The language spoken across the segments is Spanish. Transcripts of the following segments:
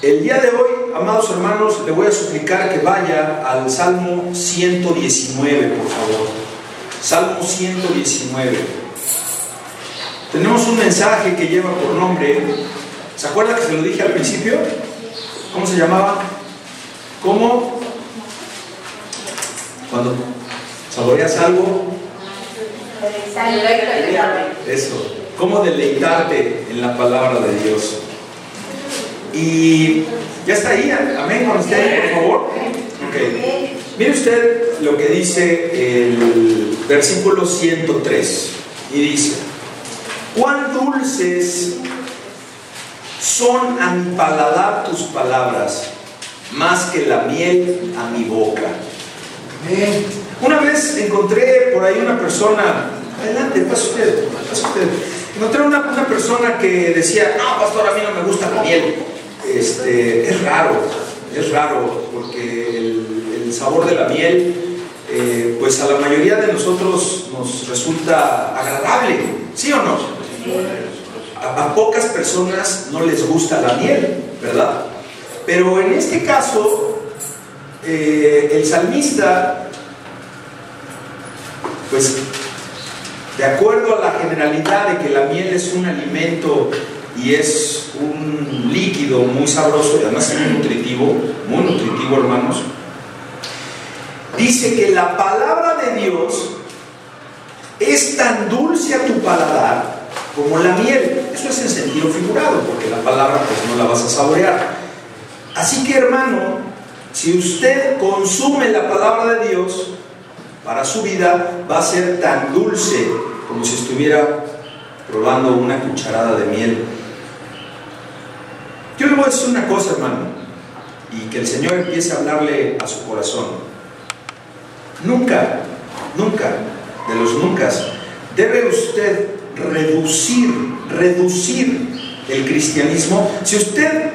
El día de hoy, amados hermanos, le voy a suplicar que vaya al Salmo 119, por favor. Salmo 119. Tenemos un mensaje que lleva por nombre, ¿se acuerda que se lo dije al principio? ¿Cómo se llamaba? ¿Cómo? Cuando saboreas algo. Eso. ¿Cómo deleitarte en la palabra de Dios? Y ya está ahí, amén, con usted, por favor. Okay. Mire usted lo que dice el versículo 103. Y dice, cuán dulces son a mi paladar tus palabras, más que la miel a mi boca. Una vez encontré por ahí una persona, adelante, pasa usted, pasa usted. Encontré una, una persona que decía, no, pastor, a mí no me gusta la miel. Este, es raro, es raro, porque el, sabor de la miel, eh, pues a la mayoría de nosotros nos resulta agradable, ¿sí o no? A, a, pocas personas no les gusta la miel, ¿verdad? Pero en este caso, eh, el salmista, pues de acuerdo a la generalidad de que la miel es un alimento y es un líquido muy sabroso y además es muy nutritivo, muy nutritivo hermanos, dice que la palabra de Dios es tan dulce a tu paladar como la miel. Eso es en sentido figurado, porque la palabra pues no la vas a saborear. Así que hermano, si usted consume la palabra de Dios para su vida, va a ser tan dulce como si estuviera probando una cucharada de miel. Decir una cosa, hermano, y que el Señor empiece a hablarle a su corazón. Nunca, nunca, de los nunca, debe usted reducir, reducir el cristianismo. Si usted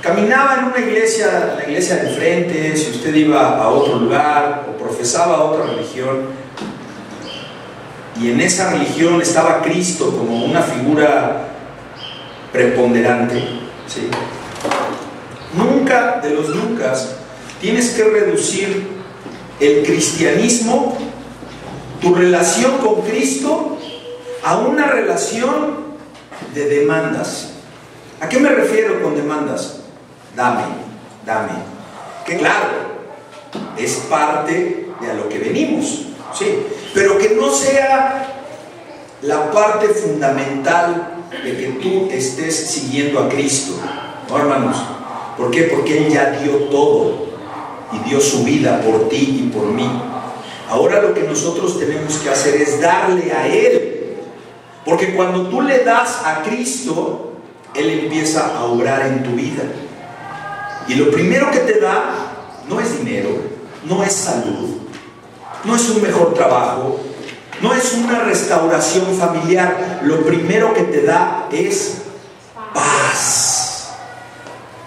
caminaba en una iglesia, la iglesia de frente, si usted iba a otro lugar o profesaba otra religión, y en esa religión estaba Cristo como una figura preponderante, ¿sí? Nunca de los nunca tienes que reducir el cristianismo, tu relación con Cristo, a una relación de demandas. ¿A qué me refiero con demandas? Dame, dame. Que claro, es parte de a lo que venimos, ¿sí? Pero que no sea la parte fundamental de que tú estés siguiendo a Cristo. ¿No, hermanos? ¿Por qué? Porque Él ya dio todo y dio su vida por ti y por mí. Ahora lo que nosotros tenemos que hacer es darle a Él. Porque cuando tú le das a Cristo, Él empieza a obrar en tu vida. Y lo primero que te da no es dinero, no es salud, no es un mejor trabajo, no es una restauración familiar. Lo primero que te da es paz.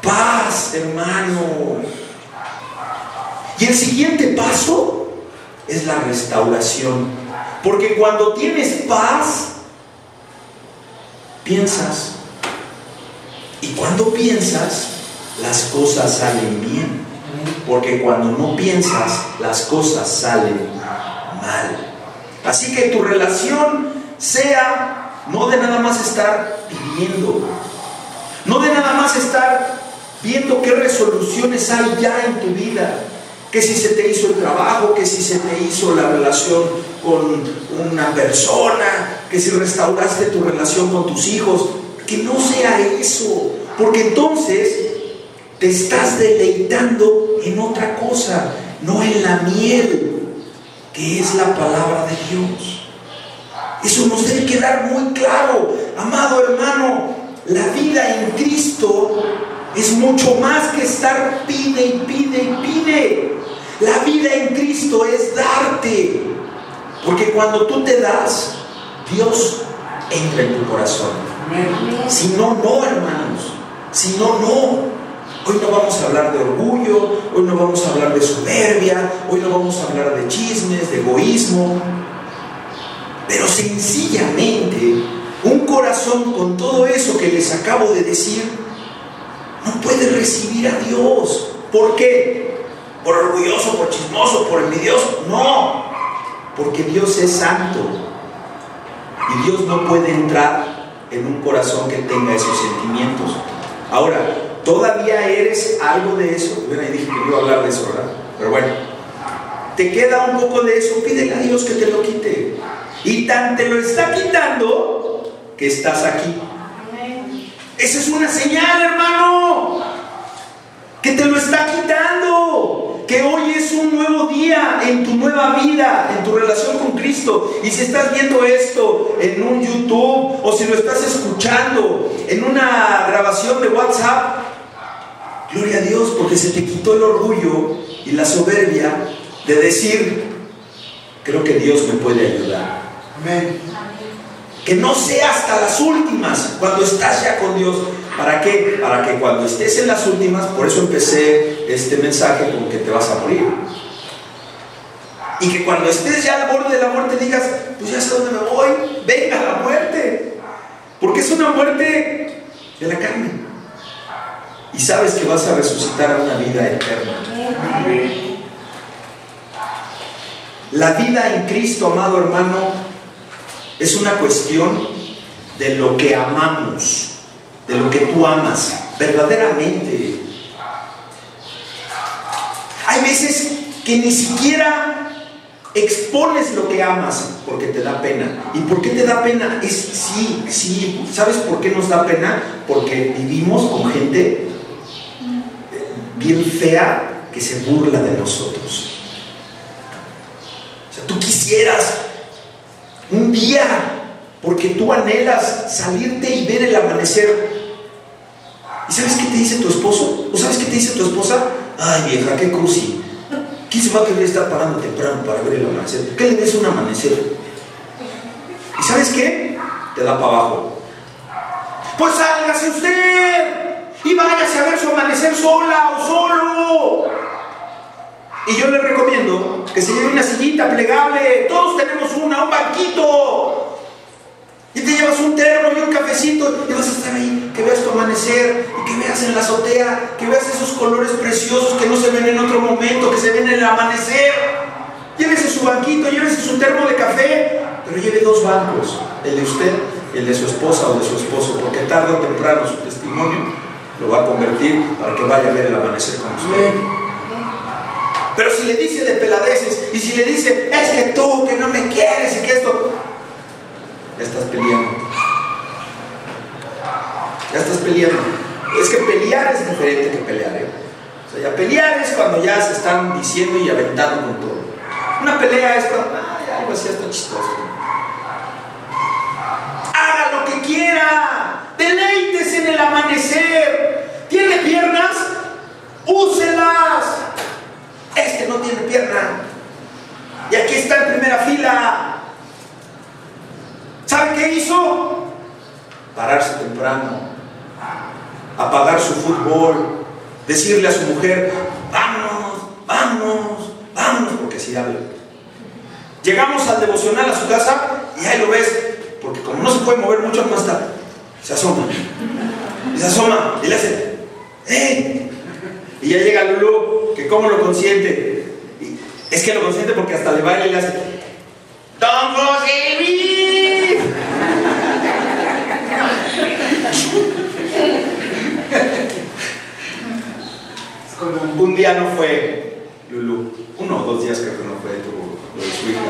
Paz, hermano. Y el siguiente paso es la restauración. Porque cuando tienes paz, piensas. Y cuando piensas, las cosas salen bien. Porque cuando no piensas, las cosas salen mal. Así que tu relación sea no de nada más estar pidiendo, no de nada más estar viendo qué resoluciones hay ya en tu vida, que si se te hizo el trabajo, que si se te hizo la relación con una persona, que si restauraste tu relación con tus hijos, que no sea eso, porque entonces te estás deleitando en otra cosa, no en la miel que es la palabra de Dios. Eso nos debe quedar muy claro, amado hermano. La vida en Cristo es mucho más que estar pide y pide y pide. La vida en Cristo es darte. Porque cuando tú te das, Dios entra en tu corazón. Si no, no, hermanos. Si no, no. Hoy no vamos a hablar de orgullo, hoy no vamos a hablar de soberbia, hoy no vamos a hablar de chismes, de egoísmo. Pero sencillamente, un corazón con todo eso que les acabo de decir, no puede recibir a Dios. ¿Por qué? ¿Por orgulloso, por chismoso, por envidioso? No, porque Dios es santo. Y Dios no puede entrar en un corazón que tenga esos sentimientos. Ahora, todavía eres algo de eso. Bueno, ahí dije que no iba a hablar de eso, ¿verdad? Pero bueno, te queda un poco de eso, pídele a Dios que te lo quite. Y tan te lo está quitando que estás aquí. Esa es una señal, hermano, que te lo está quitando, que hoy es un nuevo día en tu nueva vida, en tu relación con Cristo. Y si estás viendo esto en un YouTube o si lo estás escuchando en una grabación de WhatsApp, gloria a Dios, porque se te quitó el orgullo y la soberbia de decir, creo que Dios me puede ayudar. Amén. Que no sea hasta las últimas, cuando estás ya con Dios. ¿Para qué? Para que cuando estés en las últimas, por eso empecé este mensaje con que te vas a morir. Y que cuando estés ya al borde de la muerte digas, pues ya sé dónde me voy, venga la muerte. Porque es una muerte de la carne. Y sabes que vas a resucitar a una vida eterna. La vida en Cristo, amado hermano, es una cuestión de lo que amamos, de lo que tú amas, verdaderamente. Hay veces que ni siquiera expones lo que amas porque te da pena. ¿Y por qué te da pena? Es sí, sí. ¿Sabes por qué nos da pena? Porque vivimos con gente bien fea que se burla de nosotros. O sea, tú quisieras un día, porque tú anhelas salirte y ver el amanecer. ¿Y sabes qué te dice tu esposo? ¿O sabes qué te dice tu esposa? Ay, vieja, qué cruci. ¿Quién se va a querer estar parando temprano para ver el amanecer? ¿Qué le ves un amanecer? ¿Y sabes qué? Te da para abajo. Pues sálgase usted y váyase a ver su amanecer sola o solo. Y yo le recomiendo que se lleve una sillita plegable. Todos tenemos una, un banquito. Y te llevas un termo y un cafecito y vas a estar ahí, que veas tu amanecer y que veas en la azotea, que veas esos colores preciosos que no se ven en otro momento, que se ven en el amanecer. Llévese su banquito, llévese su termo de café, pero lleve dos bancos, el de usted el de su esposa o de su esposo, porque tarde o temprano su testimonio lo va a convertir para que vaya a ver el amanecer con usted. Pero si le dice de peladeces y si le dice, es que tú que no me quieres y que esto, ya estás peleando. Ya estás peleando. Es que pelear es diferente que pelear. ¿eh? O sea, ya pelear es cuando ya se están diciendo y aventando con todo. Una pelea es cuando, ay, algo así está chistoso. Haga lo que quiera. Deleites en el amanecer. Úselas. Este no tiene pierna. Y aquí está en primera fila. ¿Sabe qué hizo? Pararse temprano, apagar su fútbol, decirle a su mujer, vamos, vamos, vamos, porque si habla. Llegamos al devocional a su casa y ahí lo ves, porque como no se puede mover mucho más tarde, se asoma. Y se asoma y le hace, ¡eh! Y ya llega Lulu, que cómo lo consiente. Es que lo consiente porque hasta le baila y le hace, ¡Don José Luis! Un día no fue Lulu, uno o dos días creo que no fue tu, de su hija.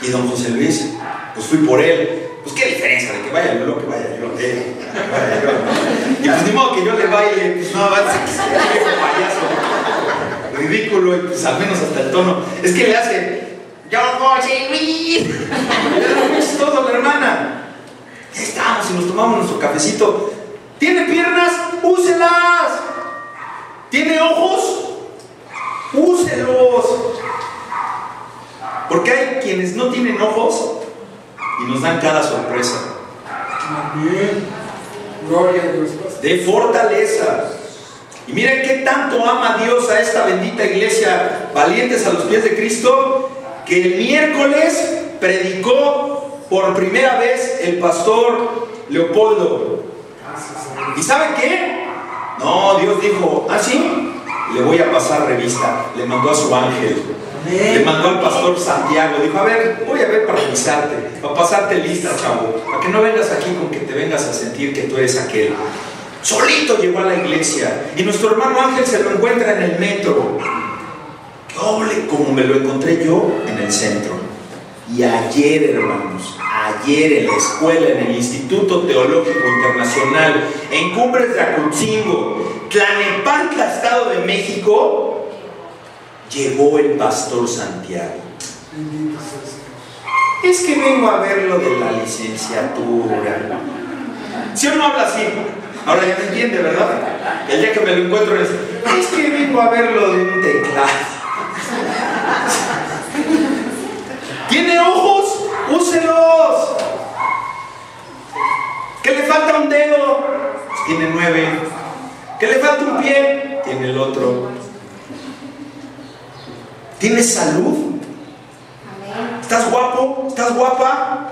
Y don José Luis, pues fui por él. Pues qué diferencia de que vaya Lulu que vaya yo. Eh, vaya yo. Y pues ni modo que yo le baile, pues no, va a ser payaso. Ridículo, y pues al menos hasta el tono. Es que le hace, yo José Luis. Era muy chistoso la hermana. Ya estamos y nos tomamos nuestro cafecito. ¿Tiene piernas? Úselas. ¿Tiene ojos? Úselos. Porque hay quienes no tienen ojos y nos dan cada sorpresa. Amén. Gloria a Dios. De fortaleza. Y miren qué tanto ama Dios a esta bendita iglesia, valientes a los pies de Cristo, que el miércoles predicó por primera vez el pastor Leopoldo. ¿Y sabe qué? No, Dios dijo, ¿ah, sí? Le voy a pasar revista. Le mandó a su ángel. Le mandó al pastor Santiago. Dijo, a ver, voy a ver para revisarte, para pasarte lista, chavo. Para que no vengas aquí con que te vengas a sentir que tú eres aquel. Solito llegó a la iglesia. Y nuestro hermano Ángel se lo encuentra en el metro. Doble como me lo encontré yo en el centro. Y ayer, hermanos, ayer en la escuela, en el Instituto Teológico Internacional, en Cumbres de Acutzingo, Tlanepantla, Estado de México, llegó el pastor Santiago. Es que vengo a ver lo de la licenciatura. Si uno habla así, ahora ya me entiende, ¿verdad? El día que me lo encuentro es, es que vengo a ver lo de un teclado. ¿Tiene ojos? Úselos. ¿Que le falta un dedo? tiene nueve. ¿Que le falta un pie? Tiene el otro. ¿Tienes salud? ¿Estás guapo? ¿Estás guapa?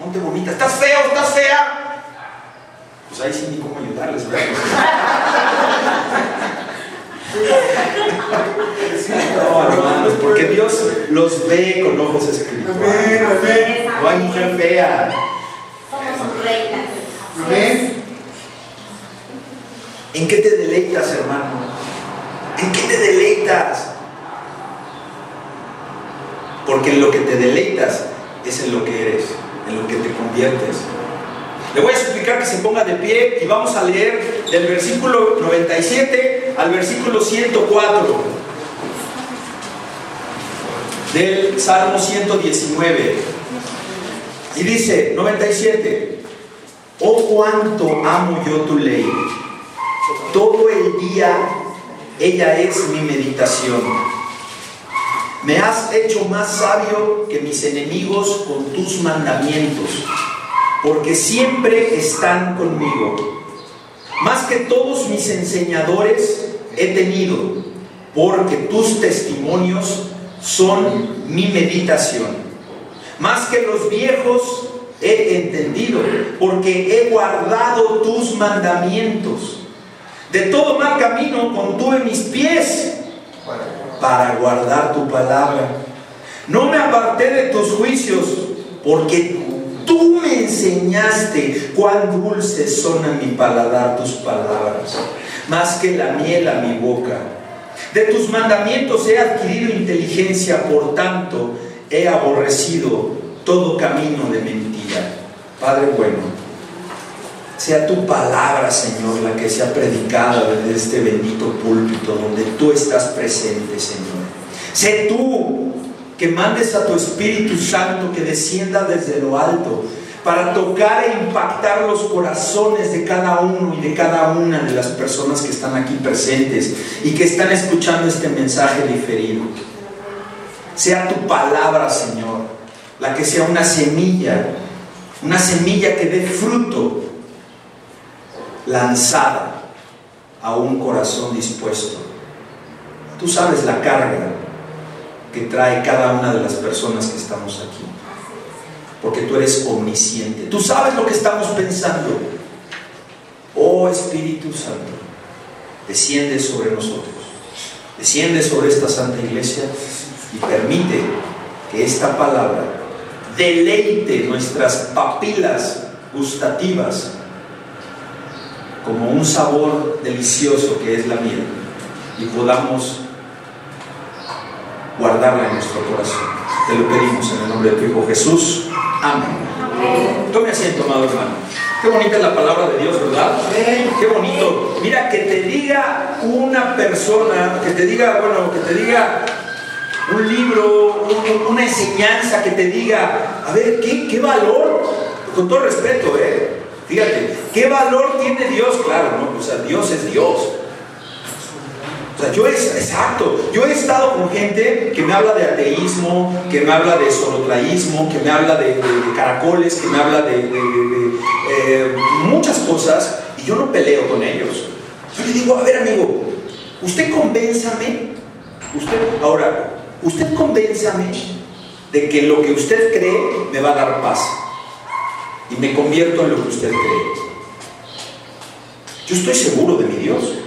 Ponte bonita. ¿Estás feo? ¿Estás fea? Pues ahí sí ni cómo ayudarles, ¿verdad? No, hermanos, porque Dios los ve con ojos espirituales. No hay mujer fea. Somos reinas. Amén. ¿En qué te deleitas, hermano? ¿En qué te deleitas? Porque en lo que te deleitas es en lo que eres, en lo que te conviertes. Le voy a explicar que se ponga de pie y vamos a leer del versículo 97 al versículo 104 del Salmo 119. Y dice 97, oh cuánto amo yo tu ley. Todo el día ella es mi meditación. Me has hecho más sabio que mis enemigos con tus mandamientos porque siempre están conmigo. Más que todos mis enseñadores he tenido, porque tus testimonios son mi meditación. Más que los viejos he entendido, porque he guardado tus mandamientos. De todo mal camino contuve mis pies para guardar tu palabra. No me aparté de tus juicios, porque Tú enseñaste cuán dulces son a mi paladar tus palabras, más que la miel a mi boca. De tus mandamientos he adquirido inteligencia, por tanto he aborrecido todo camino de mentira. Padre bueno, sea tu palabra, Señor, la que sea predicada desde este bendito púlpito donde tú estás presente, Señor. Sé tú que mandes a tu Espíritu Santo que descienda desde lo alto para tocar e impactar los corazones de cada uno y de cada una de las personas que están aquí presentes y que están escuchando este mensaje diferido. Sea tu palabra, Señor, la que sea una semilla, una semilla que dé fruto lanzada a un corazón dispuesto. Tú sabes la carga que trae cada una de las personas que estamos aquí. Porque tú eres omnisciente. Tú sabes lo que estamos pensando. Oh Espíritu Santo, desciende sobre nosotros. Desciende sobre esta santa iglesia y permite que esta palabra deleite nuestras papilas gustativas como un sabor delicioso que es la miel y podamos guardarla en nuestro corazón. Te lo pedimos en el nombre de tu Hijo Jesús. Amén. Tome asiento, amado hermano. Qué bonita es la palabra de Dios, ¿verdad? Qué bonito. Mira, que te diga una persona, que te diga, bueno, que te diga un libro, una enseñanza, que te diga, a ver, ¿qué, qué valor? Con todo respeto, ¿eh? Fíjate, ¿qué valor tiene Dios? Claro, ¿no? O sea, Dios es Dios yo he, exacto, yo he estado con gente que me habla de ateísmo, que me habla de solotraísmo, que me habla de, caracoles, que me habla de, eh, muchas cosas, y yo no peleo con ellos. Yo le digo, a ver amigo, usted convénzame, usted, ahora, usted convénzame de que lo que usted cree me va a dar paz y me convierto en lo que usted cree. Yo estoy seguro de mi Dios.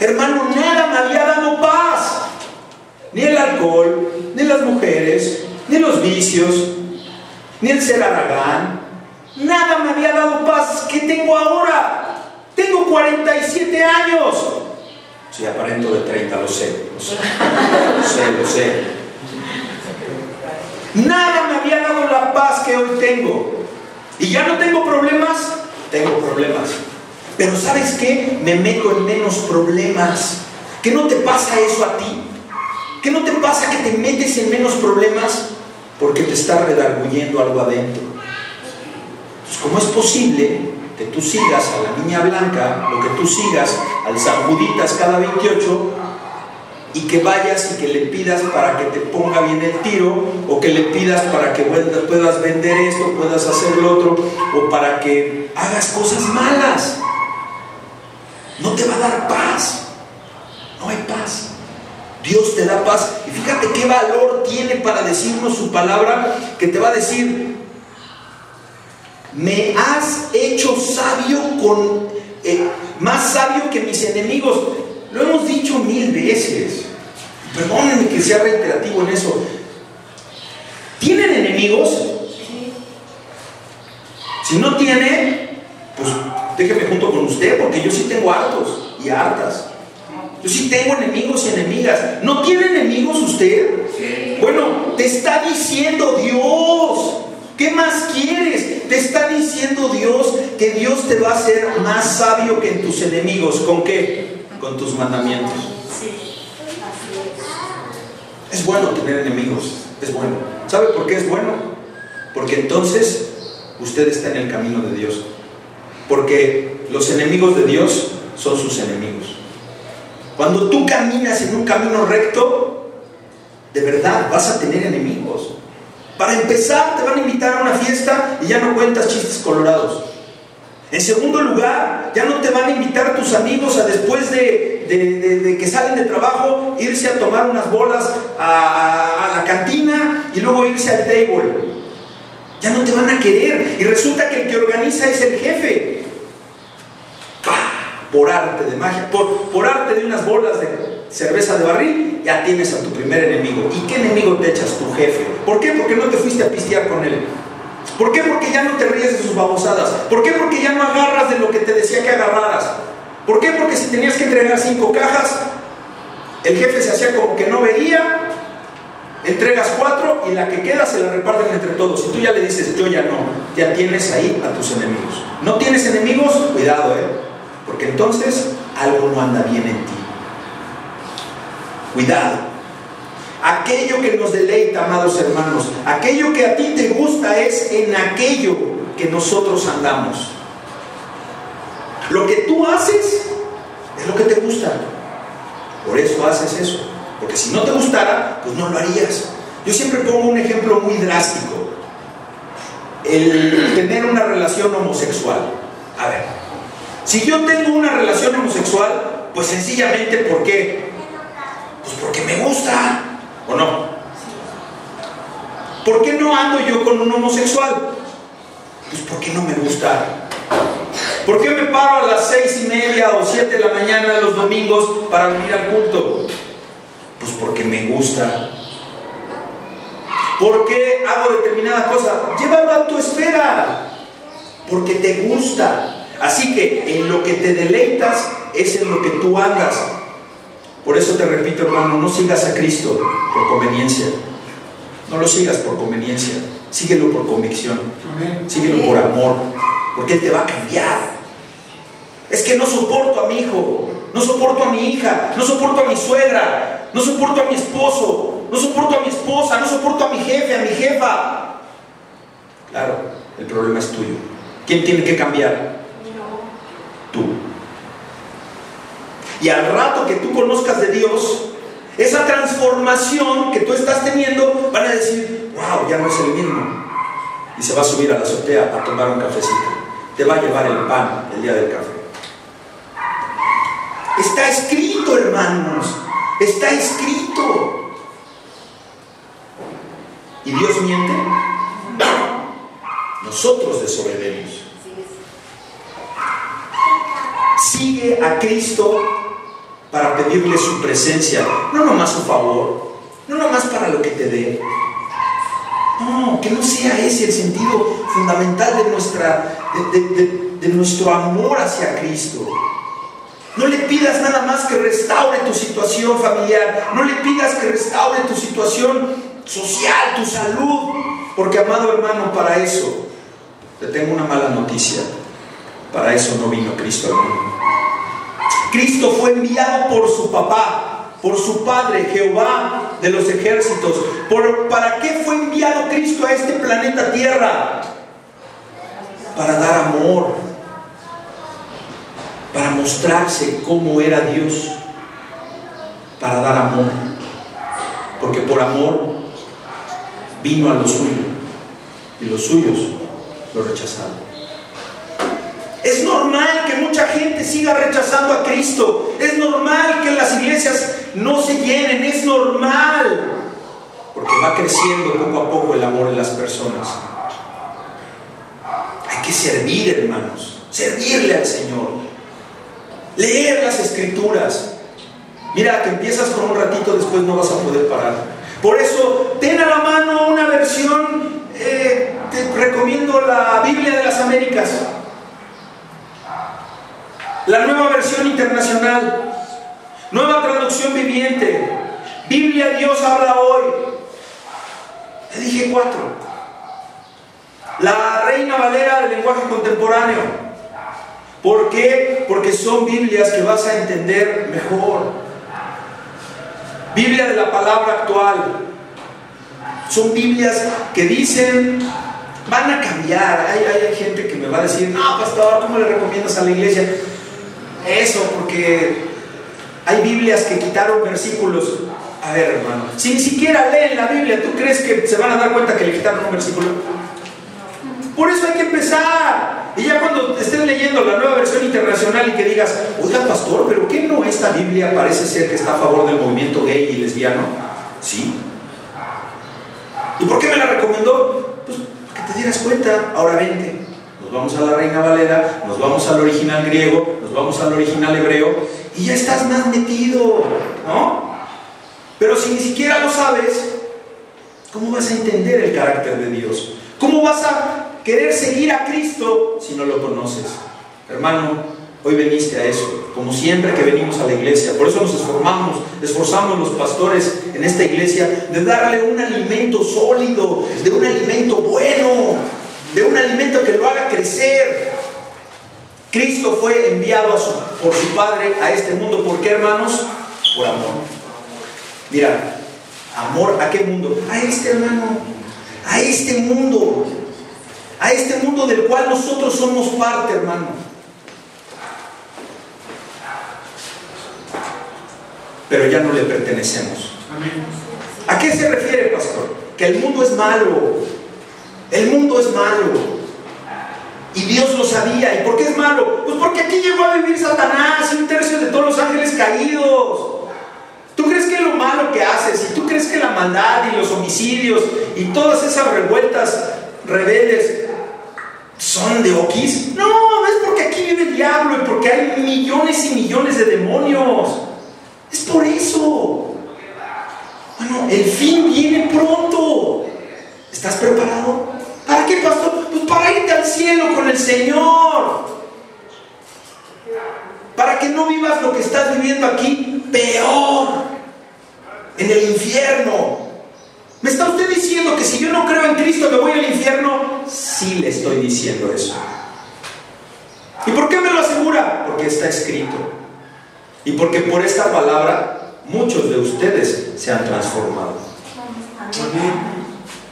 Hermano, nada me había dado paz. Ni el alcohol, ni las mujeres, ni los vicios, ni el ser aragán. Nada me había dado paz. ¿Qué tengo ahora? Tengo 47 años. Sí, aparento de 30, lo sé. Lo sé, lo sé. Lo sé. Nada me había dado la paz que hoy tengo. Y ya no tengo problemas, tengo problemas. Pero ¿sabes qué? Me meto en menos problemas. ¿Qué no te pasa eso a ti? ¿Qué no te pasa que te metes en menos problemas porque te está redarguyendo algo adentro? Pues, ¿Cómo es posible que tú sigas a la niña blanca, o que tú sigas al San Juditas cada 28 y que vayas y que le pidas para que te ponga bien el tiro, o que le pidas para que puedas vender esto, puedas hacer lo otro, o para que hagas cosas malas? No te va a dar paz. No hay paz. Dios te da paz. Y fíjate qué valor tiene para decirnos su palabra que te va a decir, me has hecho sabio con, eh, más sabio que mis enemigos. Lo hemos dicho mil veces. Perdónenme que sea reiterativo en eso. ¿Tienen enemigos? Si no tiene, pues déjeme junto con usted, porque yo sí tengo hartos y hartas. Yo sí tengo enemigos y enemigas. ¿No tiene enemigos usted? Bueno, te está diciendo Dios. ¿Qué más quieres? Te está diciendo Dios que Dios te va a hacer más sabio que en tus enemigos. ¿Con qué? Con tus mandamientos. Es bueno tener enemigos. Es bueno. ¿Sabe por qué es bueno? Porque entonces usted está en el camino de Dios. Porque los enemigos de Dios son sus enemigos. Cuando tú caminas en un camino recto, de verdad vas a tener enemigos. Para empezar, te van a invitar a una fiesta y ya no cuentas chistes colorados. En segundo lugar, ya no te van a invitar tus amigos a después de, que salen de trabajo, irse a tomar unas bolas a, a la cantina y luego irse al table. Ya no te van a querer. Y resulta que el que organiza es el jefe. Por arte de magia, por, por arte de unas bolas de cerveza de barril, ya tienes a tu primer enemigo. ¿Y qué enemigo te echas? Tu jefe. ¿Por qué? Porque no te fuiste a pistear con él. ¿Por qué? Porque ya no te ríes de sus babosadas. ¿Por qué? Porque ya no agarras de lo que te decía que agarraras. ¿Por qué? Porque si tenías que entregar cinco cajas, el jefe se hacía como que no veía entregas cuatro y la que queda se la reparten entre todos. Y tú ya le dices, yo ya no, ya tienes ahí a tus enemigos. ¿No tienes enemigos? Cuidado, ¿eh? Porque entonces algo no anda bien en ti. Cuidado. Aquello que nos deleita, amados hermanos, aquello que a ti te gusta es en aquello que nosotros andamos. Lo que tú haces es lo que te gusta. Por eso haces eso. Porque si no te gustara, pues no lo harías. Yo siempre pongo un ejemplo muy drástico. El tener una relación homosexual. A ver, si yo tengo una relación homosexual, pues sencillamente ¿por qué? Pues porque me gusta, ¿o no? ¿Por qué no ando yo con un homosexual? Pues porque no me gusta. ¿Por qué me paro a las seis y media o siete de la mañana los domingos para venir al culto? Pues porque me gusta. ¿Por qué hago determinada cosa? Llévalo a tu esfera. Porque te gusta. Así que en lo que te deleitas es en lo que tú hagas. Por eso te repito, hermano, no sigas a Cristo por conveniencia. No lo sigas por conveniencia. Síguelo por convicción. Síguelo por amor. Porque Él te va a cambiar. Es que no soporto a mi hijo, no soporto a mi hija, no soporto a mi suegra, no soporto a mi esposo, no soporto a mi esposa, no soporto a mi jefe, a mi jefa. Claro, el problema es tuyo. ¿Quién tiene que cambiar? Y al rato que tú conozcas de Dios, esa transformación que tú estás teniendo, van a decir, wow, ya no es el mismo. Y se va a subir a la azotea a tomar un cafecito. Te va a llevar el pan el día del café. Está escrito, hermanos. Está escrito. ¿Y Dios miente? Nosotros desobedecemos. Sigue a Cristo para pedirle su presencia, no nomás su favor, no nomás para lo que te dé. No, que no sea ese el sentido fundamental de, nuestra, de, nuestro amor hacia Cristo. No le pidas nada más que restaure tu situación familiar. No le pidas que restaure tu situación social, tu salud. Porque, amado hermano, para eso te tengo una mala noticia. Para eso no vino Cristo al mundo. Cristo fue enviado por su papá, por su padre, Jehová de los ejércitos. ¿Por, ¿Para qué fue enviado Cristo a este planeta Tierra? Para dar amor, para mostrarse cómo era Dios, para dar amor. Porque por amor vino a los suyos y los suyos lo rechazaron. Es normal que mucha gente siga rechazando a Cristo. Es normal que las iglesias no se llenen. Es normal. Porque va creciendo poco a poco el amor en las personas. Hay que servir, hermanos. Servirle al Señor. Leer las escrituras. Mira, que empiezas con un ratito, después no vas a poder parar. Por eso, ten a la mano una versión, eh, te recomiendo la Biblia de las Américas. La nueva versión internacional, nueva traducción viviente, Biblia Dios habla hoy. Te dije cuatro. La Reina Valera del lenguaje contemporáneo. ¿Por qué? Porque son Biblias que vas a entender mejor. Biblia de la palabra actual. Son Biblias que dicen, van a cambiar. Hay, hay gente que me va a decir, no, pastor, ¿cómo le recomiendas a la iglesia? Eso, porque hay Biblias que quitaron versículos. A ver, hermano, si ni siquiera leen la Biblia, ¿tú crees que se van a dar cuenta que le quitaron un versículo? Por eso hay que empezar. Y ya cuando estés leyendo la nueva versión internacional y que digas, oiga, pastor, ¿pero qué no esta Biblia parece ser que está a favor del movimiento gay y lesbiano? Sí. ¿Y por qué me la recomendó? Pues que te dieras cuenta. Ahora vente nos vamos a la Reina Valera, nos vamos al original griego, nos vamos al original hebreo y ya estás más metido, ¿no? Pero si ni siquiera lo sabes, ¿cómo vas a entender el carácter de Dios? ¿Cómo vas a querer seguir a Cristo si no lo conoces? Hermano, hoy veniste a eso, como siempre que venimos a la iglesia. Por eso nos esforzamos, esforzamos los pastores en esta iglesia de darle un alimento sólido, de un alimento bueno, de un alimento que lo haga crecer. Cristo fue enviado por su Padre a este mundo. ¿Por qué, hermanos? Por amor. Mira, amor a qué mundo? A este hermano, a este mundo, a este mundo del cual nosotros somos parte, hermano. Pero ya no le pertenecemos. ¿A qué se refiere, pastor? Que el mundo es malo, el mundo es malo. Y Dios lo sabía. ¿Y por qué es malo? Pues porque aquí llegó a vivir Satanás un tercio de todos los ángeles caídos. ¿Tú crees que lo malo que haces y tú crees que la maldad y los homicidios y todas esas revueltas rebeldes son de Oquis? No, es porque aquí vive el diablo y porque hay millones y millones de demonios. Es por eso. Bueno, el fin viene pronto. ¿Estás preparado? ¿Para qué, pastor? Pues para irte al cielo con el Señor. Para que no vivas lo que estás viviendo aquí peor, en el infierno. ¿Me está usted diciendo que si yo no creo en Cristo me voy al infierno? Sí le estoy diciendo eso. ¿Y por qué me lo asegura? Porque está escrito. Y porque por esta palabra muchos de ustedes se han transformado. Amén.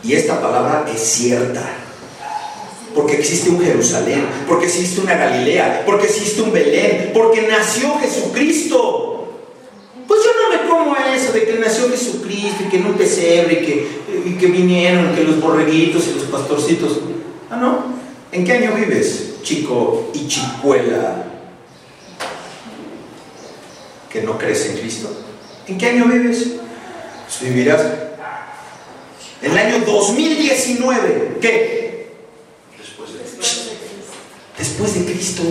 Y esta palabra es cierta. Porque existe un Jerusalén, porque existe una Galilea, porque existe un Belén, porque nació Jesucristo. Pues yo no me como eso de que nació Jesucristo y que en un pesebre y que, y que vinieron, que los borreguitos y los pastorcitos. Ah, no. ¿En qué año vives, chico y chicuela? Que no crees en Cristo. ¿En qué año vives? Pues vivirás en el año 2019, ¿qué? Después de Cristo. Después de Cristo.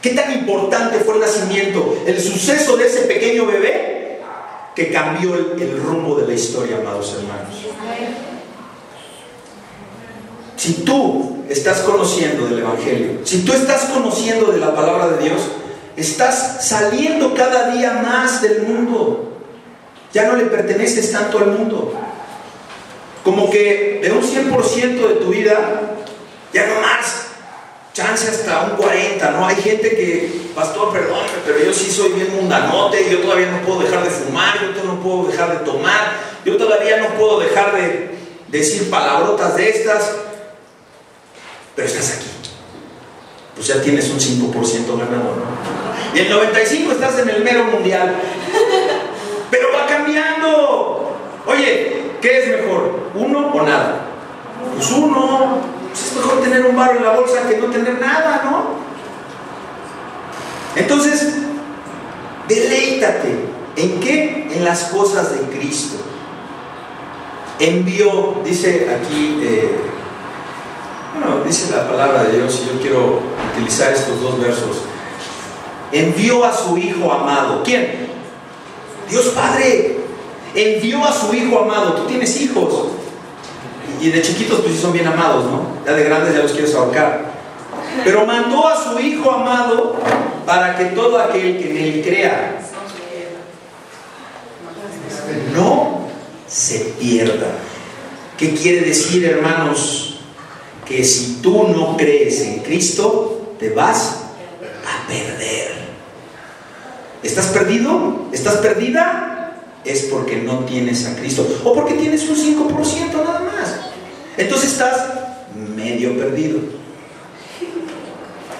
¿Qué tan importante fue el nacimiento, el suceso de ese pequeño bebé que cambió el, el rumbo de la historia, amados hermanos? Si tú estás conociendo del Evangelio, si tú estás conociendo de la palabra de Dios, estás saliendo cada día más del mundo. Ya no le perteneces tanto al mundo. Como que de un 100% de tu vida, ya no más, chance hasta un 40, ¿no? Hay gente que, pastor, perdón, pero yo sí soy bien mundanote, yo todavía no puedo dejar de fumar, yo todavía no puedo dejar de tomar, yo todavía no puedo dejar de decir palabrotas de estas, pero estás aquí. Pues ya tienes un 5% ganado, ¿no? Y el 95 estás en el mero mundial. Pero va cambiando. Oye, ¿qué es mejor? ¿Uno o nada? Pues uno. Pues es mejor tener un barro en la bolsa que no tener nada, ¿no? Entonces, deleítate. ¿En qué? En las cosas de Cristo. Envió, dice aquí, eh, bueno, dice la palabra de Dios y yo quiero utilizar estos dos versos. Envió a su Hijo amado. ¿Quién? Dios Padre. Envió a su Hijo amado. Tú tienes hijos. Y de chiquitos pues sí son bien amados, ¿no? Ya de grandes ya los quieres ahorcar. Pero mandó a su Hijo amado para que todo aquel que en él crea no se pierda. ¿Qué quiere decir, hermanos? Que si tú no crees en Cristo, te vas a perder. ¿Estás perdido? ¿Estás perdida? Es porque no tienes a Cristo. O porque tienes un 5% nada más. Entonces estás medio perdido.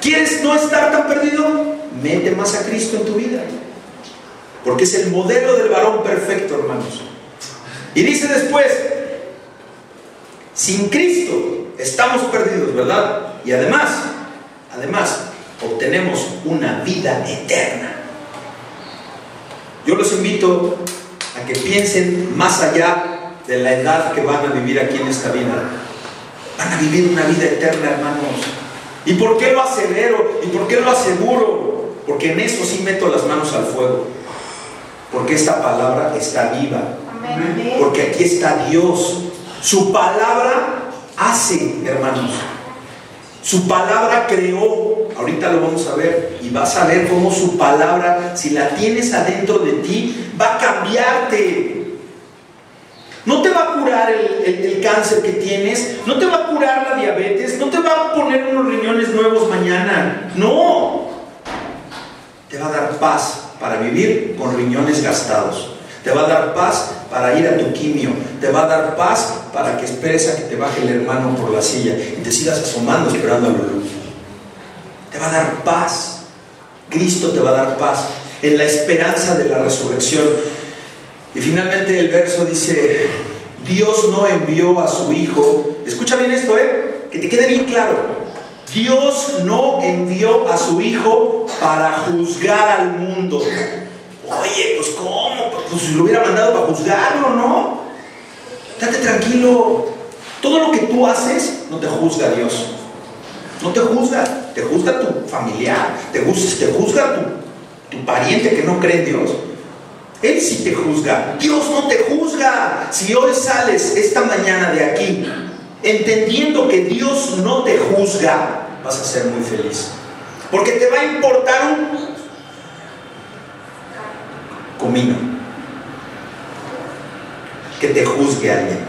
¿Quieres no estar tan perdido? Mete más a Cristo en tu vida. Porque es el modelo del varón perfecto, hermanos. Y dice después, sin Cristo estamos perdidos, ¿verdad? Y además, además, obtenemos una vida eterna. Yo los invito a que piensen más allá de la edad que van a vivir aquí en esta vida. Van a vivir una vida eterna, hermanos. ¿Y por qué lo acelero? ¿Y por qué lo aseguro? Porque en eso sí meto las manos al fuego. Porque esta palabra está viva. Porque aquí está Dios. Su palabra hace, hermanos. Su palabra creó. Ahorita lo vamos a ver. Y vas a ver cómo su palabra, si la tienes adentro de ti, va a cambiarte. No te va a curar el, cáncer que tienes, no te va a curar la diabetes, no te va a poner unos riñones nuevos mañana. No. Te va a dar paz para vivir con riñones gastados. Te va a dar paz para ir a tu quimio. Te va a dar paz para que esperes a que te baje el hermano por la silla y te sigas asomando esperando a Lulú. Te va a dar paz. Cristo te va a dar paz en la esperanza de la resurrección. Y finalmente el verso dice, Dios no envió a su Hijo. Escucha bien esto, ¿eh? Que te quede bien claro. Dios no envió a su Hijo para juzgar al mundo. Oye, pues ¿cómo? Pues si lo hubiera mandado para juzgarlo, ¿no? Date tranquilo. Todo lo que tú haces no te juzga Dios. No te juzga. Te juzga tu familiar. Te juzga, te juzga tu, tu pariente que no cree en Dios. Él sí te juzga. Dios no te juzga. Si hoy sales esta mañana de aquí entendiendo que Dios no te juzga, vas a ser muy feliz. Porque te va a importar un comino que te juzgue alguien.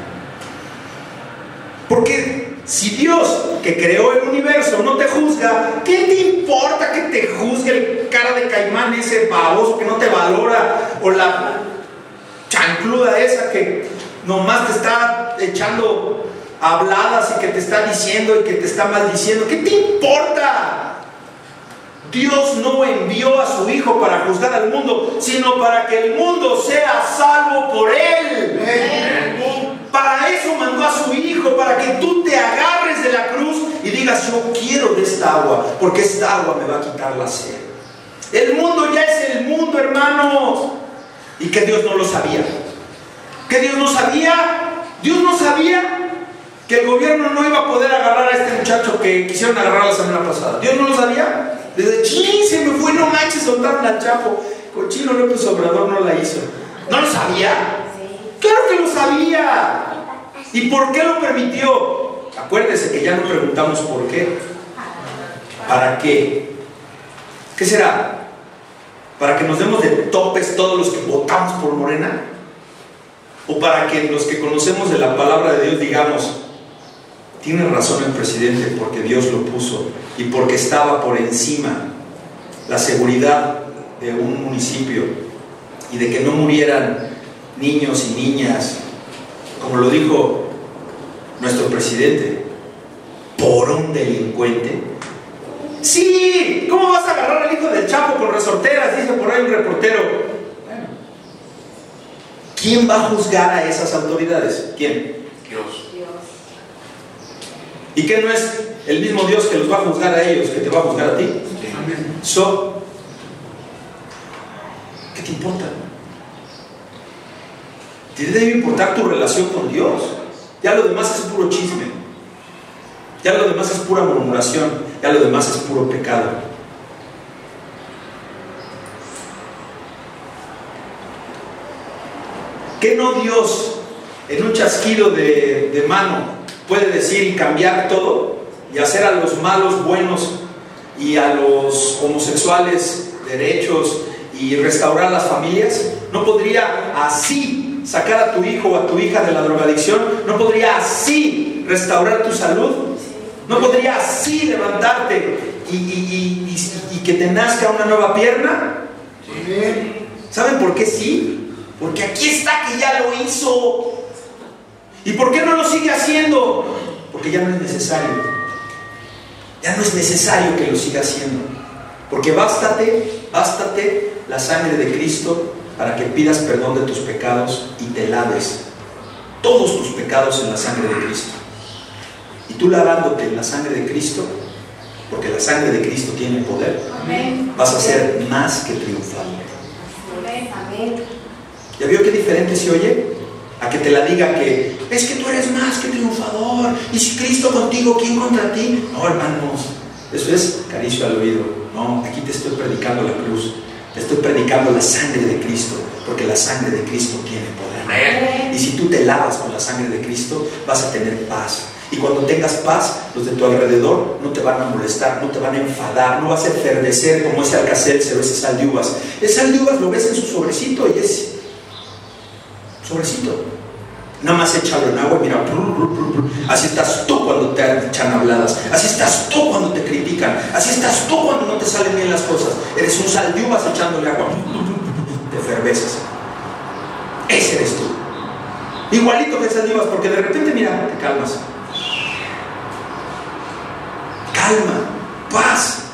Porque si Dios que creó el universo no te juzga, ¿qué te importa que te juzgue el cara de caimán ese baboso que no te valora o la chancluda esa que nomás te está echando habladas y que te está diciendo y que te está maldiciendo? ¿Qué te importa? Dios no envió a su Hijo para juzgar al mundo, sino para que el mundo sea salvo por Él. Para eso mandó a su Hijo, para que tú te agarres de la cruz y digas, yo quiero de esta agua, porque esta agua me va a quitar la sed. El mundo ya es el mundo, hermanos. Y que Dios no lo sabía. Que Dios no sabía. Dios no sabía que el gobierno no iba a poder agarrar a este muchacho que quisieron agarrar la semana pasada. Dios no lo sabía. Desde 15 manches, soltaron al Chapo. Cochino López Obrador no la hizo. ¿No lo sabía? Claro que lo sabía. ¿Y por qué lo permitió? Acuérdese que ya no preguntamos por qué. ¿Para qué? ¿Qué será? ¿Para que nos demos de topes todos los que votamos por Morena? ¿O para que los que conocemos de la palabra de Dios digamos, tiene razón el presidente porque Dios lo puso y porque estaba por encima la seguridad de un municipio y de que no murieran niños y niñas, como lo dijo nuestro presidente, por un delincuente? Sí, ¿cómo vas a agarrar al hijo del Chapo con resorteras? Dice por ahí un reportero. Bueno, ¿quién va a juzgar a esas autoridades? ¿Quién? Dios. ¿Y qué no es el mismo Dios que los va a juzgar a ellos que te va a juzgar a ti? Amén. So, ¿qué te importa? Te debe importar tu relación con Dios. Ya lo demás es puro chisme. Ya lo demás es pura murmuración. Ya lo demás es puro pecado. ¿Qué no Dios en un chasquido de, mano puede decir y cambiar todo y hacer a los malos buenos y a los homosexuales derechos y restaurar las familias? ¿No podría así sacar a tu hijo o a tu hija de la drogadicción? ¿No podría así restaurar tu salud? ¿No podría así levantarte y, y- y- y- y que te nazca una nueva pierna? ¿Saben por qué sí? Porque aquí está que ya lo hizo. ¿Y por qué no lo sigue haciendo? Porque ya no es necesario. Ya no es necesario que lo siga haciendo. Porque bástate, bástate la sangre de Cristo para que pidas perdón de tus pecados y te laves todos tus pecados en la sangre de Cristo. Y tú lavándote en la sangre de Cristo, porque la sangre de Cristo tiene poder, Amén. vas a ser más que. Amén. ¿Ya vio qué diferente se oye? A que te la diga que es que tú eres más que triunfador. Y si Cristo contigo, ¿quién contra ti? No, hermanos, eso es caricio al oído. No, aquí te estoy predicando la cruz. Te estoy predicando la sangre de Cristo, porque la sangre de Cristo tiene poder. Y si tú te lavas con la sangre de Cristo, vas a tener paz. Y cuando tengas paz, los de tu alrededor no te van a molestar, no te van a enfadar, no vas a efervecer como ese alcacelcer o ese sal de uvas. El sal de uvas lo ves en su sobrecito y es sobrecito. Nada más échalo en agua y mira, así estás tú cuando te echan habladas, así estás tú cuando te critican, así estás tú cuando no te salen bien las cosas. Eres un sal echándole agua, te eferveces. Ese eres tú. Igualito que uvas, porque de repente, mira, te calmas. Calma, paz.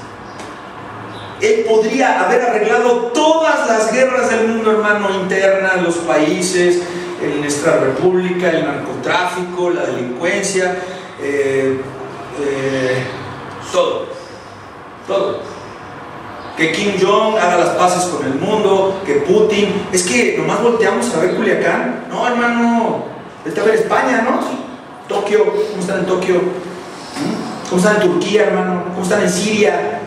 Él podría haber arreglado todas las guerras del mundo, hermano, internas, los países, en nuestra república, el narcotráfico, la delincuencia, eh, eh, todo, todo. Que Kim Jong haga las paces con el mundo, que Putin, es que nomás volteamos a ver Culiacán. No, hermano, está a ver España, ¿no? Tokio, ¿cómo están en Tokio? ¿Mm? ¿Cómo están en Turquía, hermano? ¿Cómo están en Siria?